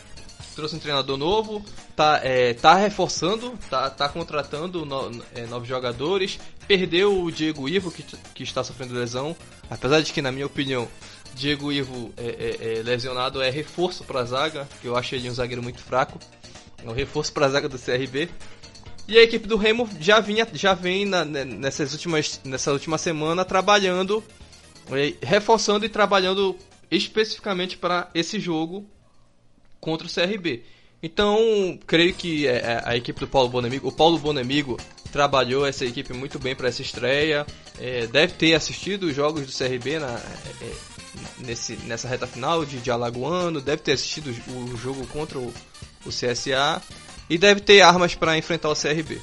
trouxe um treinador novo, tá, é, tá reforçando, tá, tá contratando no, é, novos jogadores, perdeu o Diego Ivo, que, que está sofrendo lesão, apesar de que, na minha opinião, Diego Ivo é, é, é lesionado é reforço para a zaga, que eu acho ele um zagueiro muito fraco, é um reforço para a zaga do CRB. E a equipe do Remo já vinha, já vem na, nessas últimas, nessa última semana trabalhando, é, reforçando e trabalhando especificamente para esse jogo contra o CRB. Então, creio que é, é, a equipe do Paulo Bonamigo, o Paulo Bonamigo trabalhou essa equipe muito bem para essa estreia. É, deve ter assistido os jogos do CRB na, é, nesse, nessa reta final de, de Alagoano, deve ter assistido o jogo contra o, o CSA e deve ter armas para enfrentar o CRB.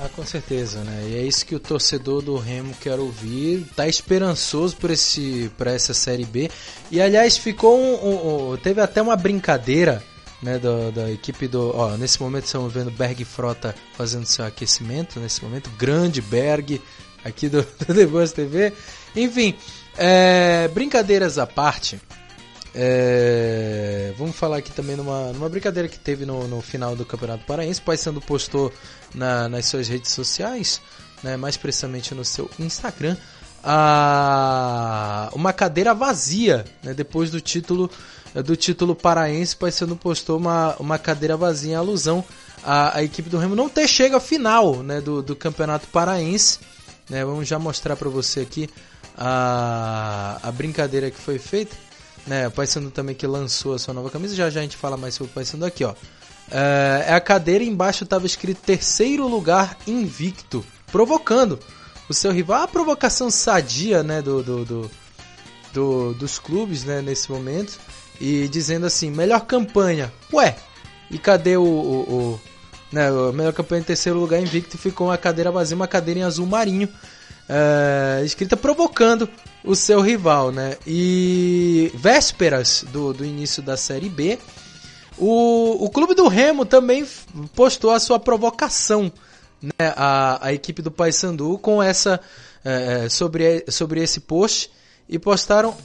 Ah, com certeza, né? E é isso que o torcedor do Remo quer ouvir. Tá esperançoso por esse, para essa série B. E aliás, ficou um, um, teve até uma brincadeira, né, da, da equipe do, ó, nesse momento estamos vendo Berg Frota fazendo seu aquecimento nesse momento, grande Berg aqui do, *laughs* do The Buzz TV. Enfim, é, brincadeiras à parte. É, vamos falar aqui também numa, numa brincadeira que teve no, no final do Campeonato Paraense. O Paysandu postou na, nas suas redes sociais, né, mais precisamente no seu Instagram, a, uma cadeira vazia. Né, depois do título do título paraense, o Paysandu postou uma, uma cadeira vazia em alusão à, à equipe do Remo não ter chego à final né, do, do Campeonato Paraense. Né, vamos já mostrar para você aqui a, a brincadeira que foi feita. Né, o Paysandu também que lançou a sua nova camisa. Já já a gente fala mais sobre o Paysandu aqui, ó. É, é a cadeira embaixo estava escrito terceiro lugar invicto, provocando o seu rival. A provocação sadia, né, do, do, do, do dos clubes, né, nesse momento. E dizendo assim, melhor campanha. Ué, e cadê o, o, o né, a melhor campanha em terceiro lugar invicto ficou uma cadeira vazia, uma cadeira em azul marinho, é, escrita provocando o seu rival, né? E vésperas do, do início da Série B, o, o Clube do Remo também postou a sua provocação né, a, a equipe do Paysandu com essa é, sobre, sobre esse post e postaram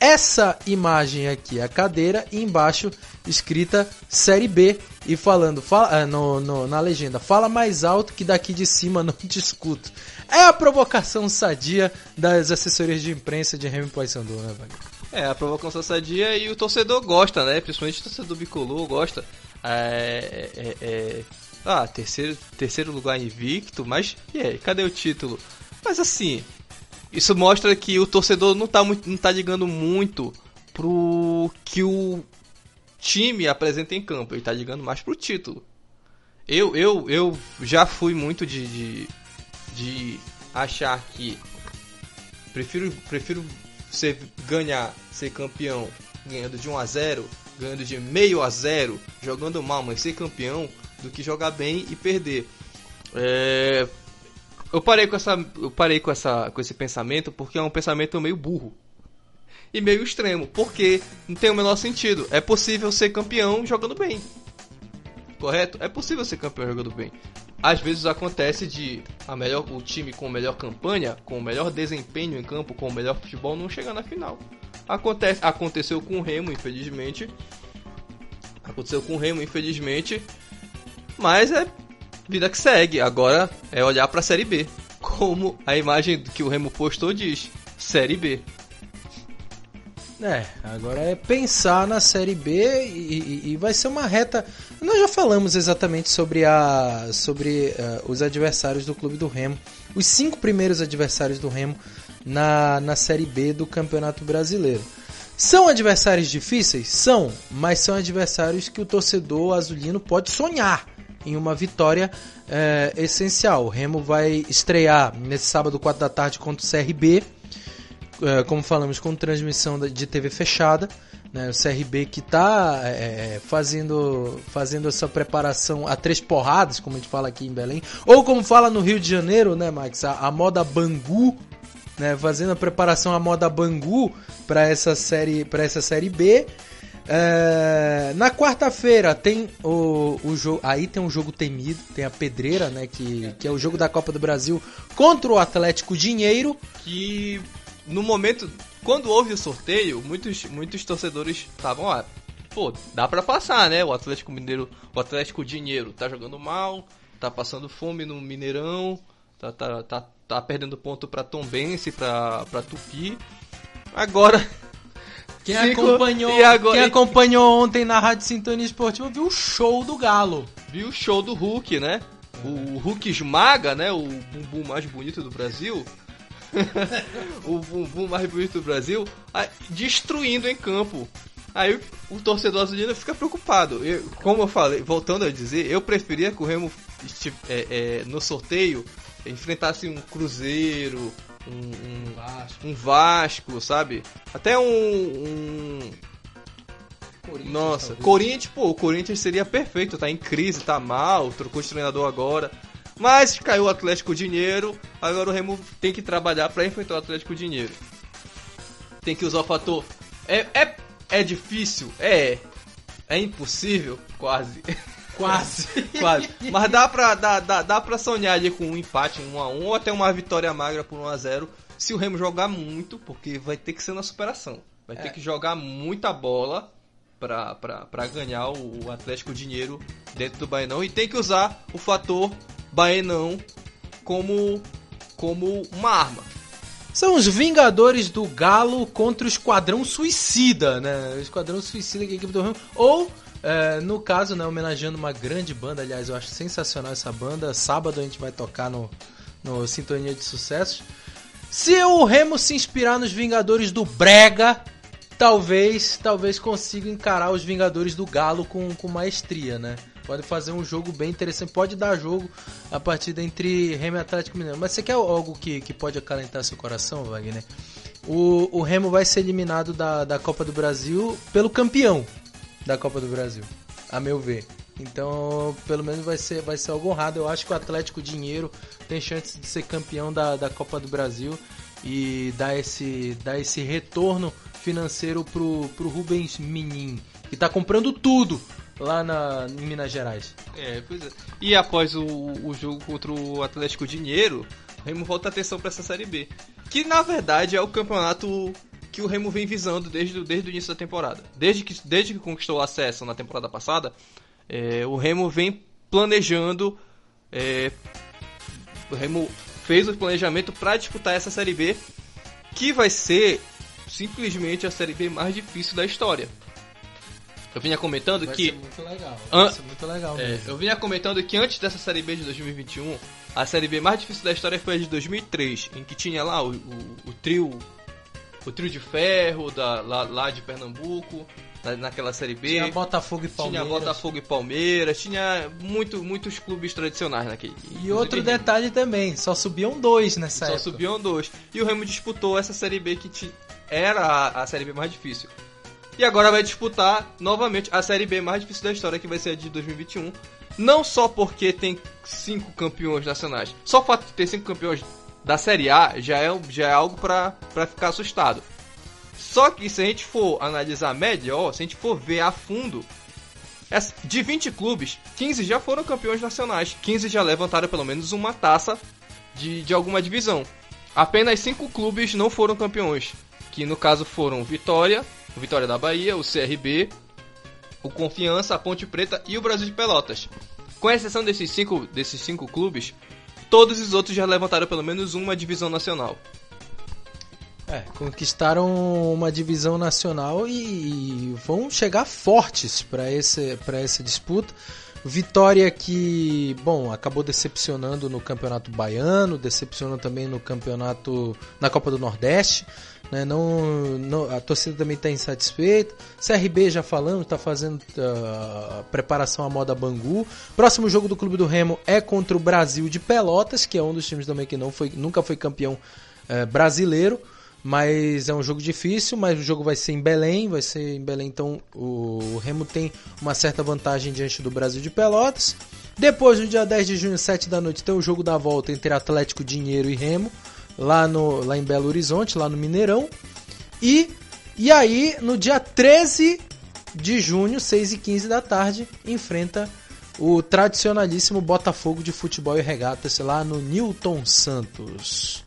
essa imagem aqui, a cadeira, e embaixo escrita Série B e falando fala, no, no, na legenda, fala mais alto que daqui de cima *laughs* não discuto. É a provocação sadia das assessorias de imprensa de Remo Paysandu, né, Wagner? É, a provocação sadia e o torcedor gosta, né? Principalmente o torcedor bicolor gosta. É, é, é, ah, terceiro, terceiro lugar invicto, mas e aí, cadê o título? Mas assim, isso mostra que o torcedor não tá, muito, não tá ligando muito pro que o time apresenta em campo, ele tá ligando mais pro título. Eu, eu, eu já fui muito de, de, de achar que prefiro prefiro ser ganhar, ser campeão ganhando de 1 a 0, ganhando de meio a 0, jogando mal, mas ser campeão do que jogar bem e perder. É, eu parei com essa eu parei com essa com esse pensamento porque é um pensamento meio burro e meio extremo, porque não tem o menor sentido. É possível ser campeão jogando bem. Correto? É possível ser campeão jogando bem. Às vezes acontece de a melhor, o time com melhor campanha, com o melhor desempenho em campo, com o melhor futebol, não chegar na final. Acontece, aconteceu com o Remo, infelizmente. Aconteceu com o Remo, infelizmente. Mas é vida que segue. Agora é olhar para a Série B. Como a imagem que o Remo postou diz: Série B. É, agora é pensar na Série B e, e, e, vai ser uma reta. Nós já falamos exatamente sobre, a, sobre uh, os adversários do Clube do Remo, os cinco primeiros adversários do Remo na, na Série B do Campeonato Brasileiro. São adversários difíceis? São, mas são adversários que o torcedor azulino pode sonhar em uma vitória é, essencial. O Remo vai estrear nesse sábado, 4 da tarde, contra o CRB como falamos, com transmissão de TV fechada. Né, o CRB que está é, é, fazendo, fazendo essa preparação a três porradas, como a gente fala aqui em Belém, ou como fala no Rio de Janeiro, né, Max? A, a moda Bangu, né, fazendo a preparação à moda Bangu para essa série, para essa série B. É, na quarta-feira tem o, o jogo. Aí tem um jogo temido, tem a pedreira, né? Que, que é o jogo da Copa do Brasil contra o Atlético Dinheiro. Que no momento, quando houve o sorteio, muitos, muitos torcedores estavam lá. Pô, dá pra passar, né? O Atlético Mineiro, o Atlético Dinheiro tá jogando mal, tá passando fome no Mineirão, tá, tá, tá, tá perdendo ponto pra Tombense, pra, pra Tupi. Agora. *laughs* Quem, acompanhou, agora... quem acompanhou ontem na Rádio Sintonia Esportiva viu o show do Galo. Viu o show do Hulk, né? O Hulk esmaga, né? O bumbum mais bonito do Brasil. O bumbum mais bonito do Brasil, destruindo em campo. Aí o torcedor azulino fica preocupado. Eu, como eu falei, voltando a dizer, eu preferia que o Remo é, é, no sorteio enfrentasse um Cruzeiro, um, um, Vasco. um Vasco, sabe? Até um. um... Corinthians, Nossa, talvez. Corinthians, pô, o Corinthians seria perfeito, tá em crise, tá mal, trocou de treinador agora. Mas caiu o Atlético Dinheiro, agora o Remo tem que trabalhar para enfrentar o Atlético Dinheiro. Tem que usar o fator. É, é, é difícil? É. É impossível? Quase. Quase. *laughs* Quase. Mas dá pra, dá, dá, dá pra sonhar ali com um empate, um 1x1, ou até uma vitória magra por 1x0. Se o Remo jogar muito, porque vai ter que ser na superação. Vai é. ter que jogar muita bola pra, pra, pra ganhar o Atlético Dinheiro dentro do Bainão. E tem que usar o fator Baenão como, como uma arma. São os Vingadores do Galo contra o Esquadrão Suicida, né? O Esquadrão Suicida que é a equipe do Remo. Ou, é, no caso, né, homenageando uma grande banda, aliás, eu acho sensacional essa banda. Sábado a gente vai tocar no, no Sintonia de Sucessos. Se o Remo se inspirar nos Vingadores do Brega, talvez talvez consiga encarar os Vingadores do Galo com, com maestria, né? Pode fazer um jogo bem interessante, pode dar jogo a partida entre Remo e Atlético Mineiro. Mas você quer algo que, que pode acalentar seu coração, Wagner? O, o Remo vai ser eliminado da, da Copa do Brasil pelo campeão da Copa do Brasil, a meu ver. Então, pelo menos vai ser, vai ser algo honrado. Eu acho que o Atlético Dinheiro tem chance de ser campeão da, da Copa do Brasil e dar esse, dar esse retorno financeiro pro, pro Rubens Menin, que tá comprando tudo lá na, em Minas Gerais. É, pois é. E após o, o jogo contra o Atlético Dinheiro, o Remo volta a atenção para essa Série B. Que na verdade é o campeonato que o Remo vem visando desde, desde o início da temporada. Desde que, desde que conquistou o acesso na temporada passada, é, o Remo vem planejando. É, o Remo fez o planejamento para disputar essa Série B, que vai ser simplesmente a Série B mais difícil da história. Eu vinha comentando vai que. Ser muito legal. Vai an... ser muito legal é, eu vinha comentando que antes dessa Série B de 2021, a Série B mais difícil da história foi a de 2003, em que tinha lá o, o, o trio o Trio de Ferro da, lá, lá de Pernambuco, na, naquela Série B. Tinha Botafogo e Palmeiras. Tinha Botafogo e Palmeiras, tinha muito, muitos clubes tradicionais naquele. E outro detalhe também, só subiam dois nessa Só época. subiam dois. E o Remo disputou essa Série B que era a, a Série B mais difícil. E agora vai disputar novamente a Série B mais difícil da história, que vai ser a de 2021. Não só porque tem cinco campeões nacionais. Só o fato de ter cinco campeões da Série A já é, já é algo pra ficar assustado. Só que se a gente for analisar melhor, se a gente for ver a fundo, essa- de 20 clubes, 15 já foram campeões nacionais. 15 já levantaram pelo menos uma taça de, de alguma divisão. Apenas 5 clubes não foram campeões. Que no caso foram Vitória, o Vitória da Bahia, o CRB, o Confiança, a Ponte Preta e o Brasil de Pelotas. Com exceção desses cinco, desses cinco clubes, todos os outros já levantaram pelo menos uma divisão nacional. É, conquistaram uma divisão nacional e vão chegar fortes para essa disputa. Vitória que, bom, acabou decepcionando no Campeonato Baiano, decepcionou também no Campeonato na Copa do Nordeste, né? Não, não a torcida também está insatisfeita. CRB já falando, está fazendo ah, preparação à moda Bangu. Próximo jogo do Clube do Remo é contra o Brasil de Pelotas, que é um dos times também que não foi, nunca foi campeão eh, brasileiro. Mas é um jogo difícil, mas o jogo vai ser em Belém, vai ser em Belém, então o Remo tem uma certa vantagem diante do Brasil de Pelotas. Depois, no dia 10 de junho, 7 da noite, tem o jogo da volta entre Atlético Dinheiro e Remo, lá, no, lá em Belo Horizonte, lá no Mineirão. E, e aí, no dia 13 de junho, 6 e 15 da tarde, enfrenta o tradicionalíssimo Botafogo de Futebol e Regatas lá no Newton Santos.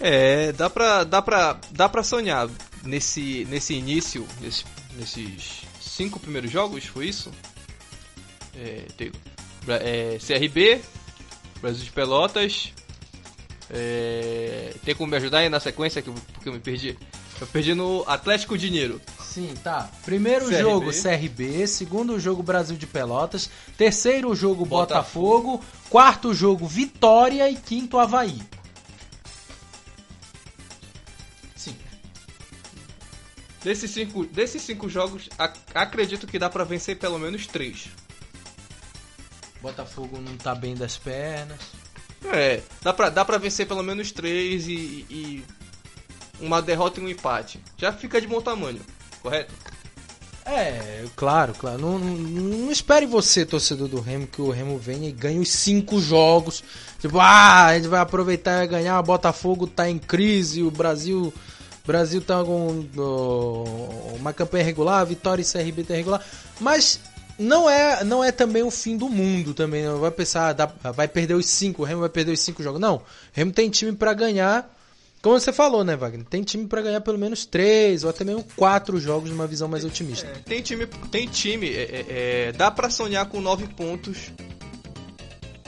É, dá pra, dá pra, dá pra sonhar nesse, nesse início, nesse- nesses cinco primeiros jogos, foi isso? É, é, CRB, Brasil de Pelotas. É, tem como me ajudar aí na sequência que eu, porque eu me perdi? Eu perdi no Atlético Dinheiro. Sim, tá. Primeiro CRB. jogo CRB, segundo jogo Brasil de Pelotas, terceiro jogo Botafogo, quarto jogo Vitória e quinto Havaí. Sim. Desses cinco, desses cinco jogos, ac- acredito que dá pra vencer pelo menos três. Botafogo não tá bem das pernas. É, dá pra, dá pra vencer pelo menos três e, e uma derrota e um empate. Já fica de bom tamanho, correto? É, claro, claro. Não, não, não espere você, torcedor do Remo, que o Remo venha e ganhe os cinco jogos. Tipo, ah, a gente vai aproveitar e ganhar. O Botafogo tá em crise, o Brasil. Brasil tá com uma campanha regular, Vitória e CRB tá regular. Mas não é, não é também o fim do mundo também. Não vai pensar, dá- vai perder os cinco, o Remo vai perder os cinco jogos. Não, o Remo tem time pra ganhar. Como você falou, né, Wagner? Tem time pra ganhar pelo menos três ou até mesmo quatro jogos numa visão mais otimista. Tem time, tem time, é, é, é, dá pra sonhar com nove pontos.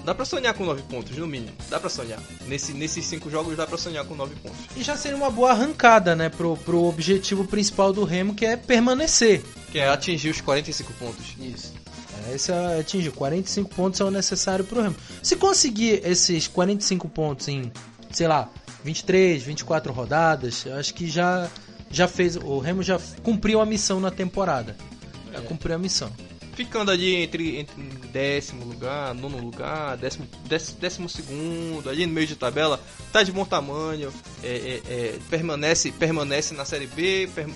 Dá pra sonhar com nove pontos, no mínimo. Dá pra sonhar. Nesse, nesses cinco jogos dá pra sonhar com nove pontos. E já seria uma boa arrancada, né, pro, pro objetivo principal do Remo, que é permanecer. Que é atingir os 45 pontos. Isso. É, Esse é atingir 45 pontos é o necessário pro Remo. Se conseguir esses 45 pontos em, sei lá, 23, 24 rodadas, eu acho que já já fez, o Remo já cumpriu a missão na temporada. Já cumpriu a missão. Ficando ali entre, entre décimo lugar, nono lugar, décimo, décimo, décimo segundo, ali no meio de tabela, tá de bom tamanho, é, é, é, permanece, permanece na Série B, per-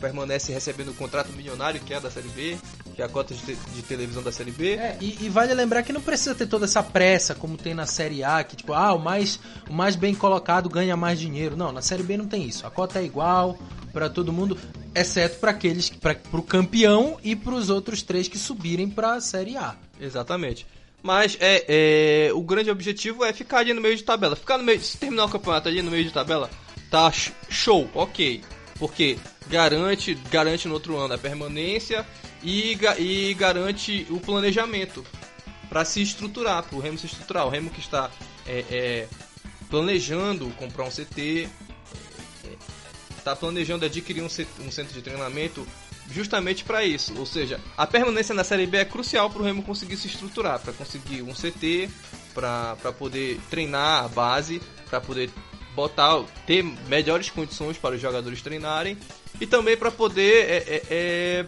permanece recebendo o contrato milionário que é da Série B, que é a cota de, te- de televisão da Série B. É, e, e vale lembrar que não precisa ter toda essa pressa como tem na Série A, que tipo, ah, o mais, o mais bem colocado ganha mais dinheiro. Não, na Série B não tem isso. A cota é igual para todo mundo, exceto para aqueles, para pro campeão e para os outros três que subirem para a Série A. Exatamente. Mas é, é, o grande objetivo é ficar ali no meio de tabela. Ficar no meio, se terminar o campeonato ali no meio de tabela, tá sh- show, ok. Porque garante, garante no outro ano a permanência e, e garante o planejamento para se estruturar, para o Remo se estruturar. O Remo que está é, é, planejando comprar um CT, está planejando adquirir um, um centro de treinamento justamente para isso. Ou seja, a permanência na Série B é crucial para o Remo conseguir se estruturar, para conseguir um CT, para poder treinar a base, para poder botar, ter melhores condições para os jogadores treinarem e também para poder, é, é, é,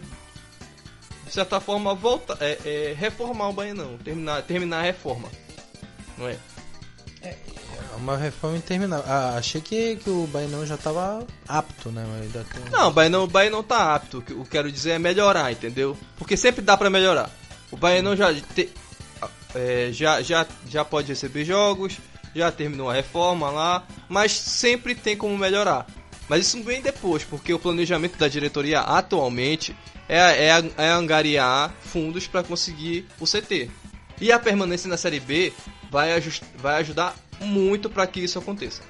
de certa forma, é, é, reformar o Baianão, terminar, terminar a reforma, não é? Uma reforma interminável. Ah, achei que, que o Baianão já estava apto, né? Tem... Não, o Baianão, o Baianão tá apto. O que eu quero dizer é melhorar, entendeu? Porque sempre dá para melhorar. O Baianão já, te, é, já, já, já pode receber jogos, já terminou a reforma lá, mas sempre tem como melhorar. Mas isso vem depois, porque o planejamento da diretoria atualmente é, é, é angariar fundos para conseguir o CT. E a permanência na Série B vai, vai ajudar muito para que isso aconteça.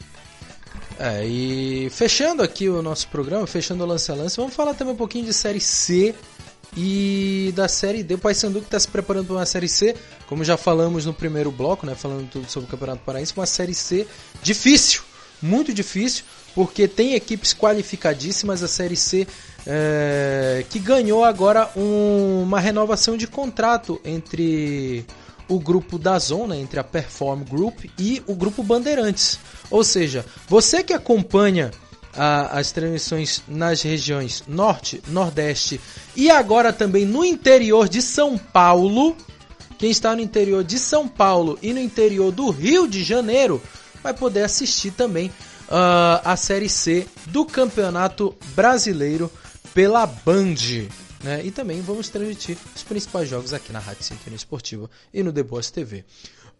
É, e fechando aqui o nosso programa, fechando o lance a lance, vamos falar também um pouquinho de Série C e da Série D. O Paysandu que está se preparando para uma Série C, como já falamos no primeiro bloco, né, falando tudo sobre o Campeonato Paraense, uma Série C difícil, muito difícil, porque tem equipes qualificadíssimas, a Série C é, que ganhou agora um, uma renovação de contrato entre o grupo da Zona, entre a Perform Group e o grupo Bandeirantes. Ou seja, você que acompanha a, as transmissões nas regiões Norte, Nordeste e agora também no interior de São Paulo, quem está no interior de São Paulo e no interior do Rio de Janeiro vai poder assistir também uh, a Série C do Campeonato Brasileiro pela Band. Né? E também vamos transmitir os principais jogos aqui na Rádio Sintonia Esportiva e no The Boss TV.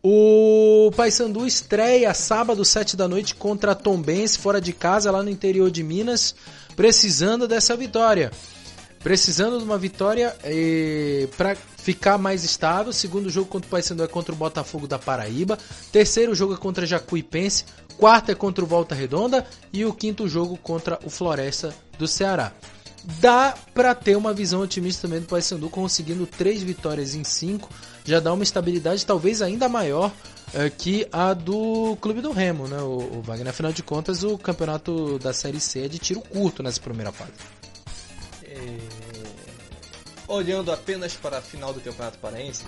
O Paysandu estreia sábado, 7 da noite, contra Tombense, fora de casa, lá no interior de Minas, precisando dessa vitória. Precisando de uma vitória eh, para ficar mais estável. Segundo jogo contra o Paysandu é contra o Botafogo da Paraíba. Terceiro jogo é contra Jacuipense. Quarto é contra o Volta Redonda. E o quinto jogo contra o Floresta do Ceará dá para ter uma visão otimista também do Paysandu conseguindo três vitórias em cinco, já dá uma estabilidade talvez ainda maior é, que a do Clube do Remo, né, o, o Wagner. Afinal de contas, o campeonato da Série C é de tiro curto nessa primeira fase. É... Olhando apenas para a final do Campeonato Paraense,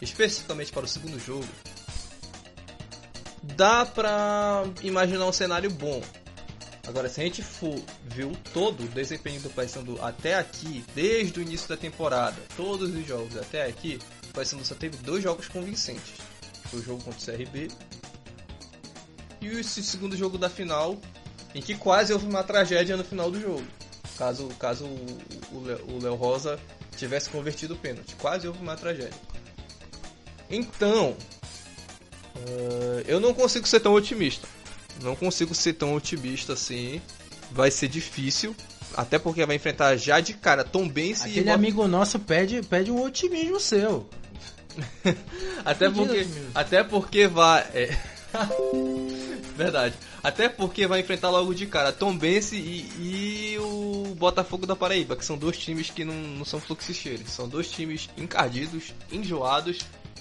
especificamente para o segundo jogo, dá para imaginar um cenário bom. Agora, se a gente for ver o todo o desempenho do Paysandu até aqui, desde o início da temporada, todos os jogos até aqui, o Paysandu só teve dois jogos convincentes. Foi o jogo contra o CRB e o segundo jogo da final, em que quase houve uma tragédia no final do jogo. Caso, caso o Léo Rosa tivesse convertido o pênalti. Quase houve uma tragédia. Então, uh, eu não consigo ser tão otimista. Não consigo ser tão otimista assim. Vai ser difícil. Até porque vai enfrentar já de cara Tom Benz e. Aquele amigo nosso pede, pede um otimismo seu. *laughs* até, porque, até porque vai. É... *laughs* Verdade. Até porque vai enfrentar logo de cara Tom Bense e, e, o Botafogo da Paraíba, que são dois times que não, não são fluxicheiros. São dois times encardidos, enjoados.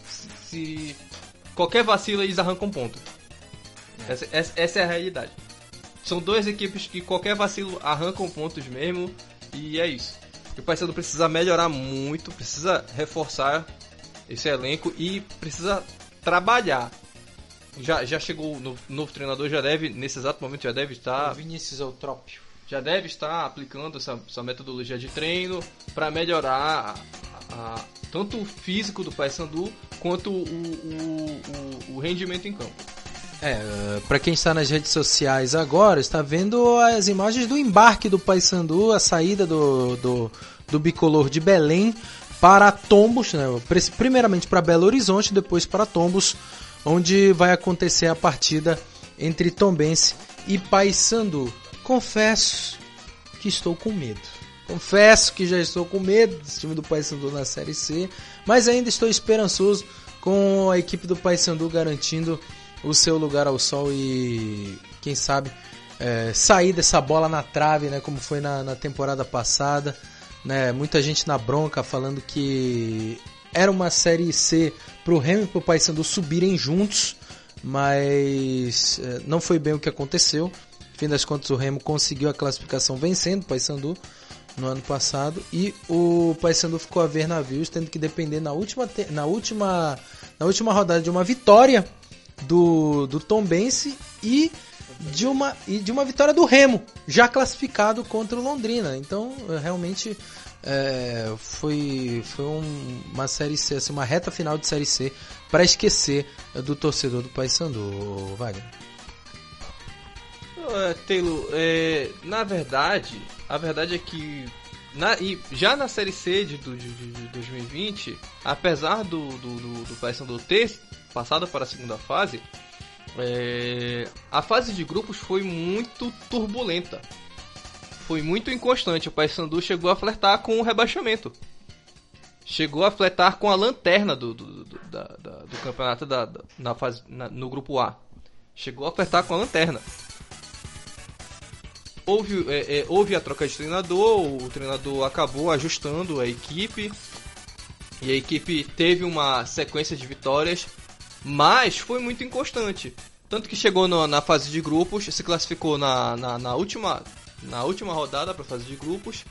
Se, se qualquer vacilo eles arrancam ponto. Essa, essa, essa, é a realidade. São duas equipes que qualquer vacilo arrancam pontos mesmo. E é isso. O Paysandu precisa melhorar muito, precisa reforçar esse elenco e precisa trabalhar. Já, já chegou no novo treinador, já deve, nesse exato momento, já deve estar. O Vinícius Eutrópio. Já deve estar aplicando essa, essa metodologia de treino para melhorar a, a, tanto o físico do Paysandu quanto o, o, o, o rendimento em campo. É, para quem está nas redes sociais agora, está vendo as imagens do embarque do Paysandu, a saída do, do, do bicolor de Belém para Tombos, né? primeiramente para Belo Horizonte, depois para Tombos, onde vai acontecer a partida entre Tombense e Paysandu. Confesso que estou com medo. Confesso que já estou com medo desse time do Paysandu na Série C, mas ainda estou esperançoso com a equipe do Paysandu garantindo o seu lugar ao sol e quem sabe é, sair dessa bola na trave, né, como foi na, na temporada passada. Né, muita gente na bronca falando que era uma série C pro Remo e pro Paysandu subirem juntos, mas é, não foi bem o que aconteceu. Fim das contas, o Remo conseguiu a classificação vencendo o Paysandu no ano passado e o Paysandu ficou a ver navios, tendo que depender na última, na última, na última rodada de uma vitória do, do Tom Bense e de uma e de uma vitória do Remo, já classificado contra o Londrina. Então, realmente é, foi foi um, uma série C, assim, uma reta final de série C para esquecer do torcedor do Paysandu, Wagner. Uh, Taylor, é, na verdade, a verdade é que na, e já na Série C de, de, de 2020, apesar do, do, do, do Paysandu ter passado para a segunda fase, é, a fase de grupos foi muito turbulenta. Foi muito inconstante. O Paysandu chegou a flertar com o rebaixamento. Chegou a flertar com a lanterna do, do, do, da, da, do campeonato da, da, na fase, na, no grupo A. Chegou a flertar com a lanterna houve, é, é, houve a troca de treinador, o treinador acabou ajustando a equipe e a equipe teve uma sequência de vitórias, mas foi muito inconstante. Tanto que chegou no, na fase de grupos, se classificou na, na, na última, na última rodada para a fase de grupos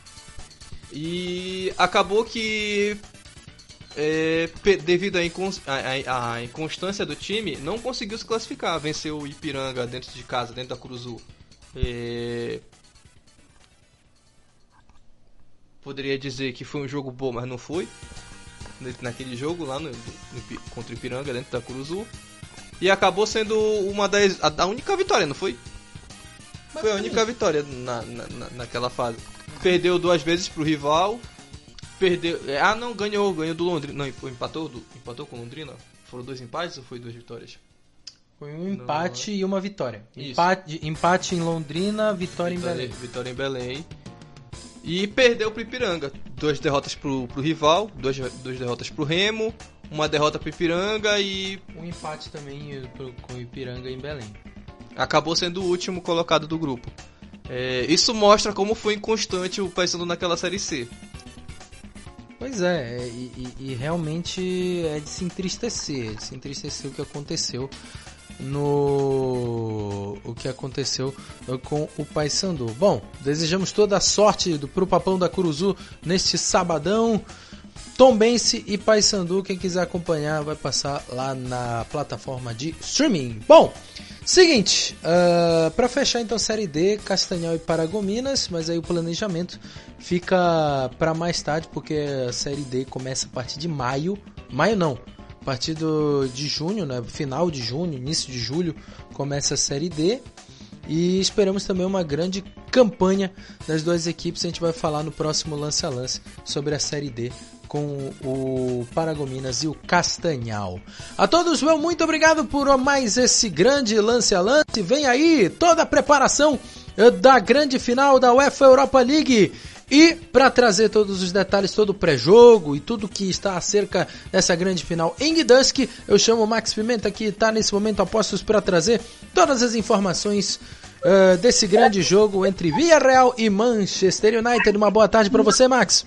e acabou que é, devido à inconstância do time, não conseguiu se classificar. Venceu o Ipiranga dentro de casa, dentro da Curuzu, é... Poderia dizer que foi um jogo bom, mas não foi. Naquele jogo lá no, no, contra o Ipiranga, dentro da Curuzu. E acabou sendo uma das. A, a única vitória, não foi? Mas foi a única vitória na, na, naquela fase. Perdeu duas vezes pro rival. Perdeu. É, ah, não, ganhou, ganhou do Londrina. Não, empatou, do, empatou com o Londrina? Foram dois empates ou foi duas vitórias? Foi um empate e uma vitória. Empate, empate em Londrina, vitória, vitória, em Belém. Vitória em Belém. E perdeu pro Ipiranga. Duas derrotas pro, pro rival, duas, duas derrotas pro Remo, uma derrota pro Ipiranga e. Um empate também pro, com o Ipiranga em Belém. Acabou sendo o último colocado do grupo. É, isso mostra como foi inconstante o Paysandu naquela Série C. Pois é, é e, e, e, realmente é de se entristecer, é de se entristecer o que aconteceu no o que aconteceu com o Paysandu. Bom, desejamos toda a sorte do pro Papão da Curuzu neste sabadão. Tombense e Paysandu, quem quiser acompanhar vai passar lá na plataforma de streaming. Bom, seguinte, uh, ah, para fechar então Série D, Castanhal e Paragominas, mas aí o planejamento fica para mais tarde porque a Série D começa a partir de maio, maio não, a partir do, de junho, né, final de junho, início de julho, começa a Série D. E esperamos também uma grande campanha das duas equipes. A gente vai falar no próximo lance a lance sobre a Série D com o Paragominas e o Castanhal. A todos, meu muito obrigado por mais esse grande lance a lance. Vem aí toda a preparação da grande final da UEFA Europa League. E para trazer todos os detalhes, todo o pré-jogo e tudo que está acerca dessa grande final em Gdansk, eu chamo o Max Pimenta que está nesse momento a postos para trazer todas as informações uh, desse grande jogo entre Villarreal e Manchester United. Uma boa tarde para você, Max.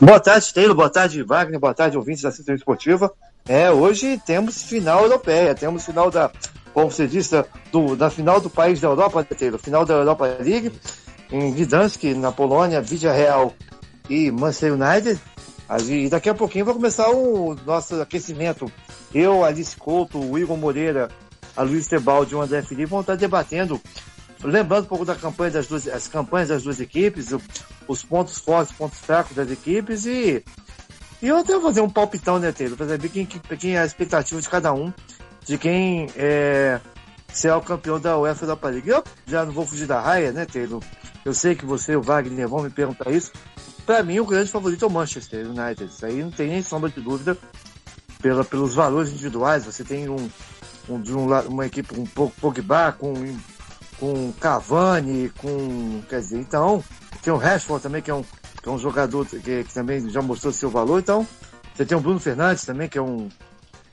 Boa tarde, Taylor. Boa tarde, Wagner. Boa tarde, ouvintes da Assistência Esportiva. É, hoje temos final europeia, temos final da, como você disse, do, da final do país da Europa, Taylor, final da Europa League em Gdansk, na Polônia, Vidia Real e Manchester United. E daqui a pouquinho vai começar o nosso aquecimento. Eu, Alice Couto, o Igor Moreira, a Luiz Tebaldi e o André Felipe vão estar debatendo, lembrando um pouco da campanha das duas, as campanhas das duas equipes, os pontos fortes, pontos fracos das equipes e e eu até vou fazer um palpitão, né, para saber quem, quem é a expectativa de cada um, de quem é, será o campeão da UEFA Europa League. Eu já não vou fugir da raia, né, Taylor? Eu sei que você e o Wagner vão me perguntar isso. Para mim, o grande favorito é o Manchester United. Isso aí não tem nem sombra de dúvida pela, pelos valores individuais. Você tem um, um, de um uma equipe um Pogba, com, com Cavani, com. Quer dizer, então. Tem o Rashford também, que é um, que é um jogador que, que também já mostrou seu valor. Então, você tem o Bruno Fernandes também, que é um,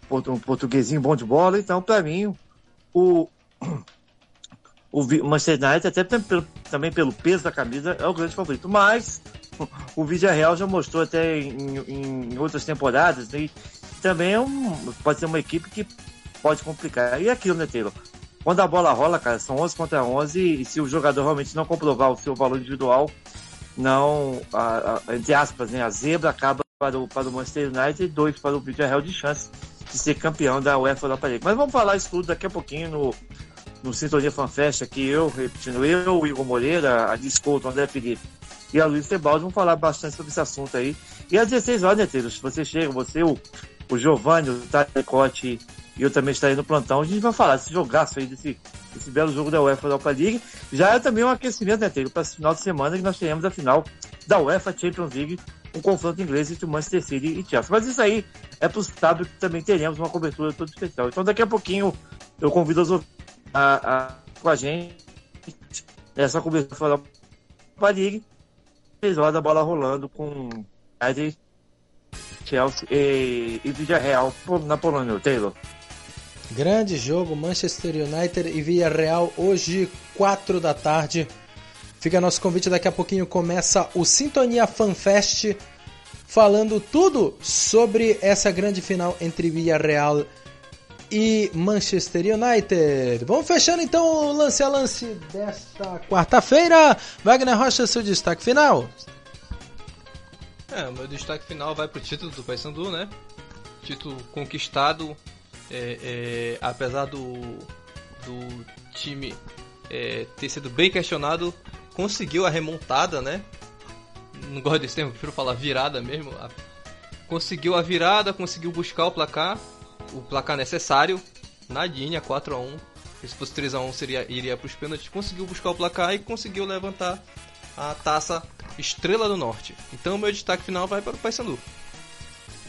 um portuguesinho bom de bola. Então, para mim, o, o Manchester United, até pelo, também pelo peso da camisa, é o grande favorito. Mas o Vídeo Real já mostrou até em, em outras temporadas né, e também é um, pode ser uma equipe que pode complicar. E aquilo, né, Taylor? Quando a bola rola, cara, são 11 contra 11 e se o jogador realmente não comprovar o seu valor individual, não, a, a, entre aspas, né, a zebra acaba para o, para o Manchester United e dois para o Vídeo Real de chance de ser campeão da UEFA Europa League. Mas vamos falar isso tudo daqui a pouquinho no, no Sintonia FanFest, aqui eu, repetindo, eu, o Igor Moreira, a Discouto, André Felipe e a Luiz Tebaldi vão falar bastante sobre esse assunto aí. E às 16 horas, né, Taylor? Se você chega, você, o, o Giovanni, o Tarecote e eu também estarei no plantão, a gente vai falar desse jogaço aí, desse, desse belo jogo da UEFA Europa League. Já é também um aquecimento, né, Taylor? Para esse final de semana que nós teremos a final da UEFA Champions League, um confronto inglês entre o Manchester City e Chelsea. Mas isso aí é para o sábado que também teremos uma cobertura toda especial. Então daqui a pouquinho eu convido os a, a, com a gente nessa cobertura da Europa League. Horas da bola rolando com United, Chelsea e, e Villarreal na Polônia, Taylor. Grande jogo, Manchester United e Villarreal hoje, 4 da tarde. Fica nosso convite, daqui a pouquinho começa o Sintonia FanFest, falando tudo sobre essa grande final entre Villarreal e Manchester United. Vamos fechando então o lance a lance desta quarta-feira. Wagner Rocha, seu destaque final. É, meu destaque final vai pro título do Paysandu, né? Título conquistado, é, é, apesar do, do time é, ter sido bem questionado, conseguiu a remontada, né? Não gosto desse termo, prefiro falar virada mesmo. Conseguiu a virada, conseguiu buscar o placar, o placar necessário, na linha, 4 a 1 Se fosse 3 a 1 seria, iria para os pênaltis. Conseguiu buscar o placar e conseguiu levantar a taça Estrela do Norte. Então, meu destaque final vai para o Paysandu.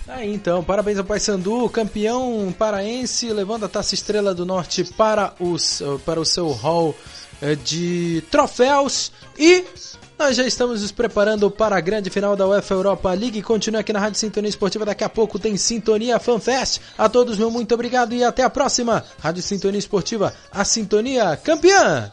Aí então, parabéns ao Paysandu, campeão paraense, levando a taça Estrela do Norte para, os, para o seu hall de troféus. E nós já estamos nos preparando para a grande final da UEFA Europa League. Continue aqui na Rádio Sintonia Esportiva. Daqui a pouco tem Sintonia FanFest. A todos, meu muito obrigado e até a próxima. Rádio Sintonia Esportiva, a sintonia campeã.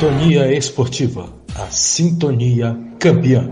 Sintonia Esportiva, a sintonia campeã.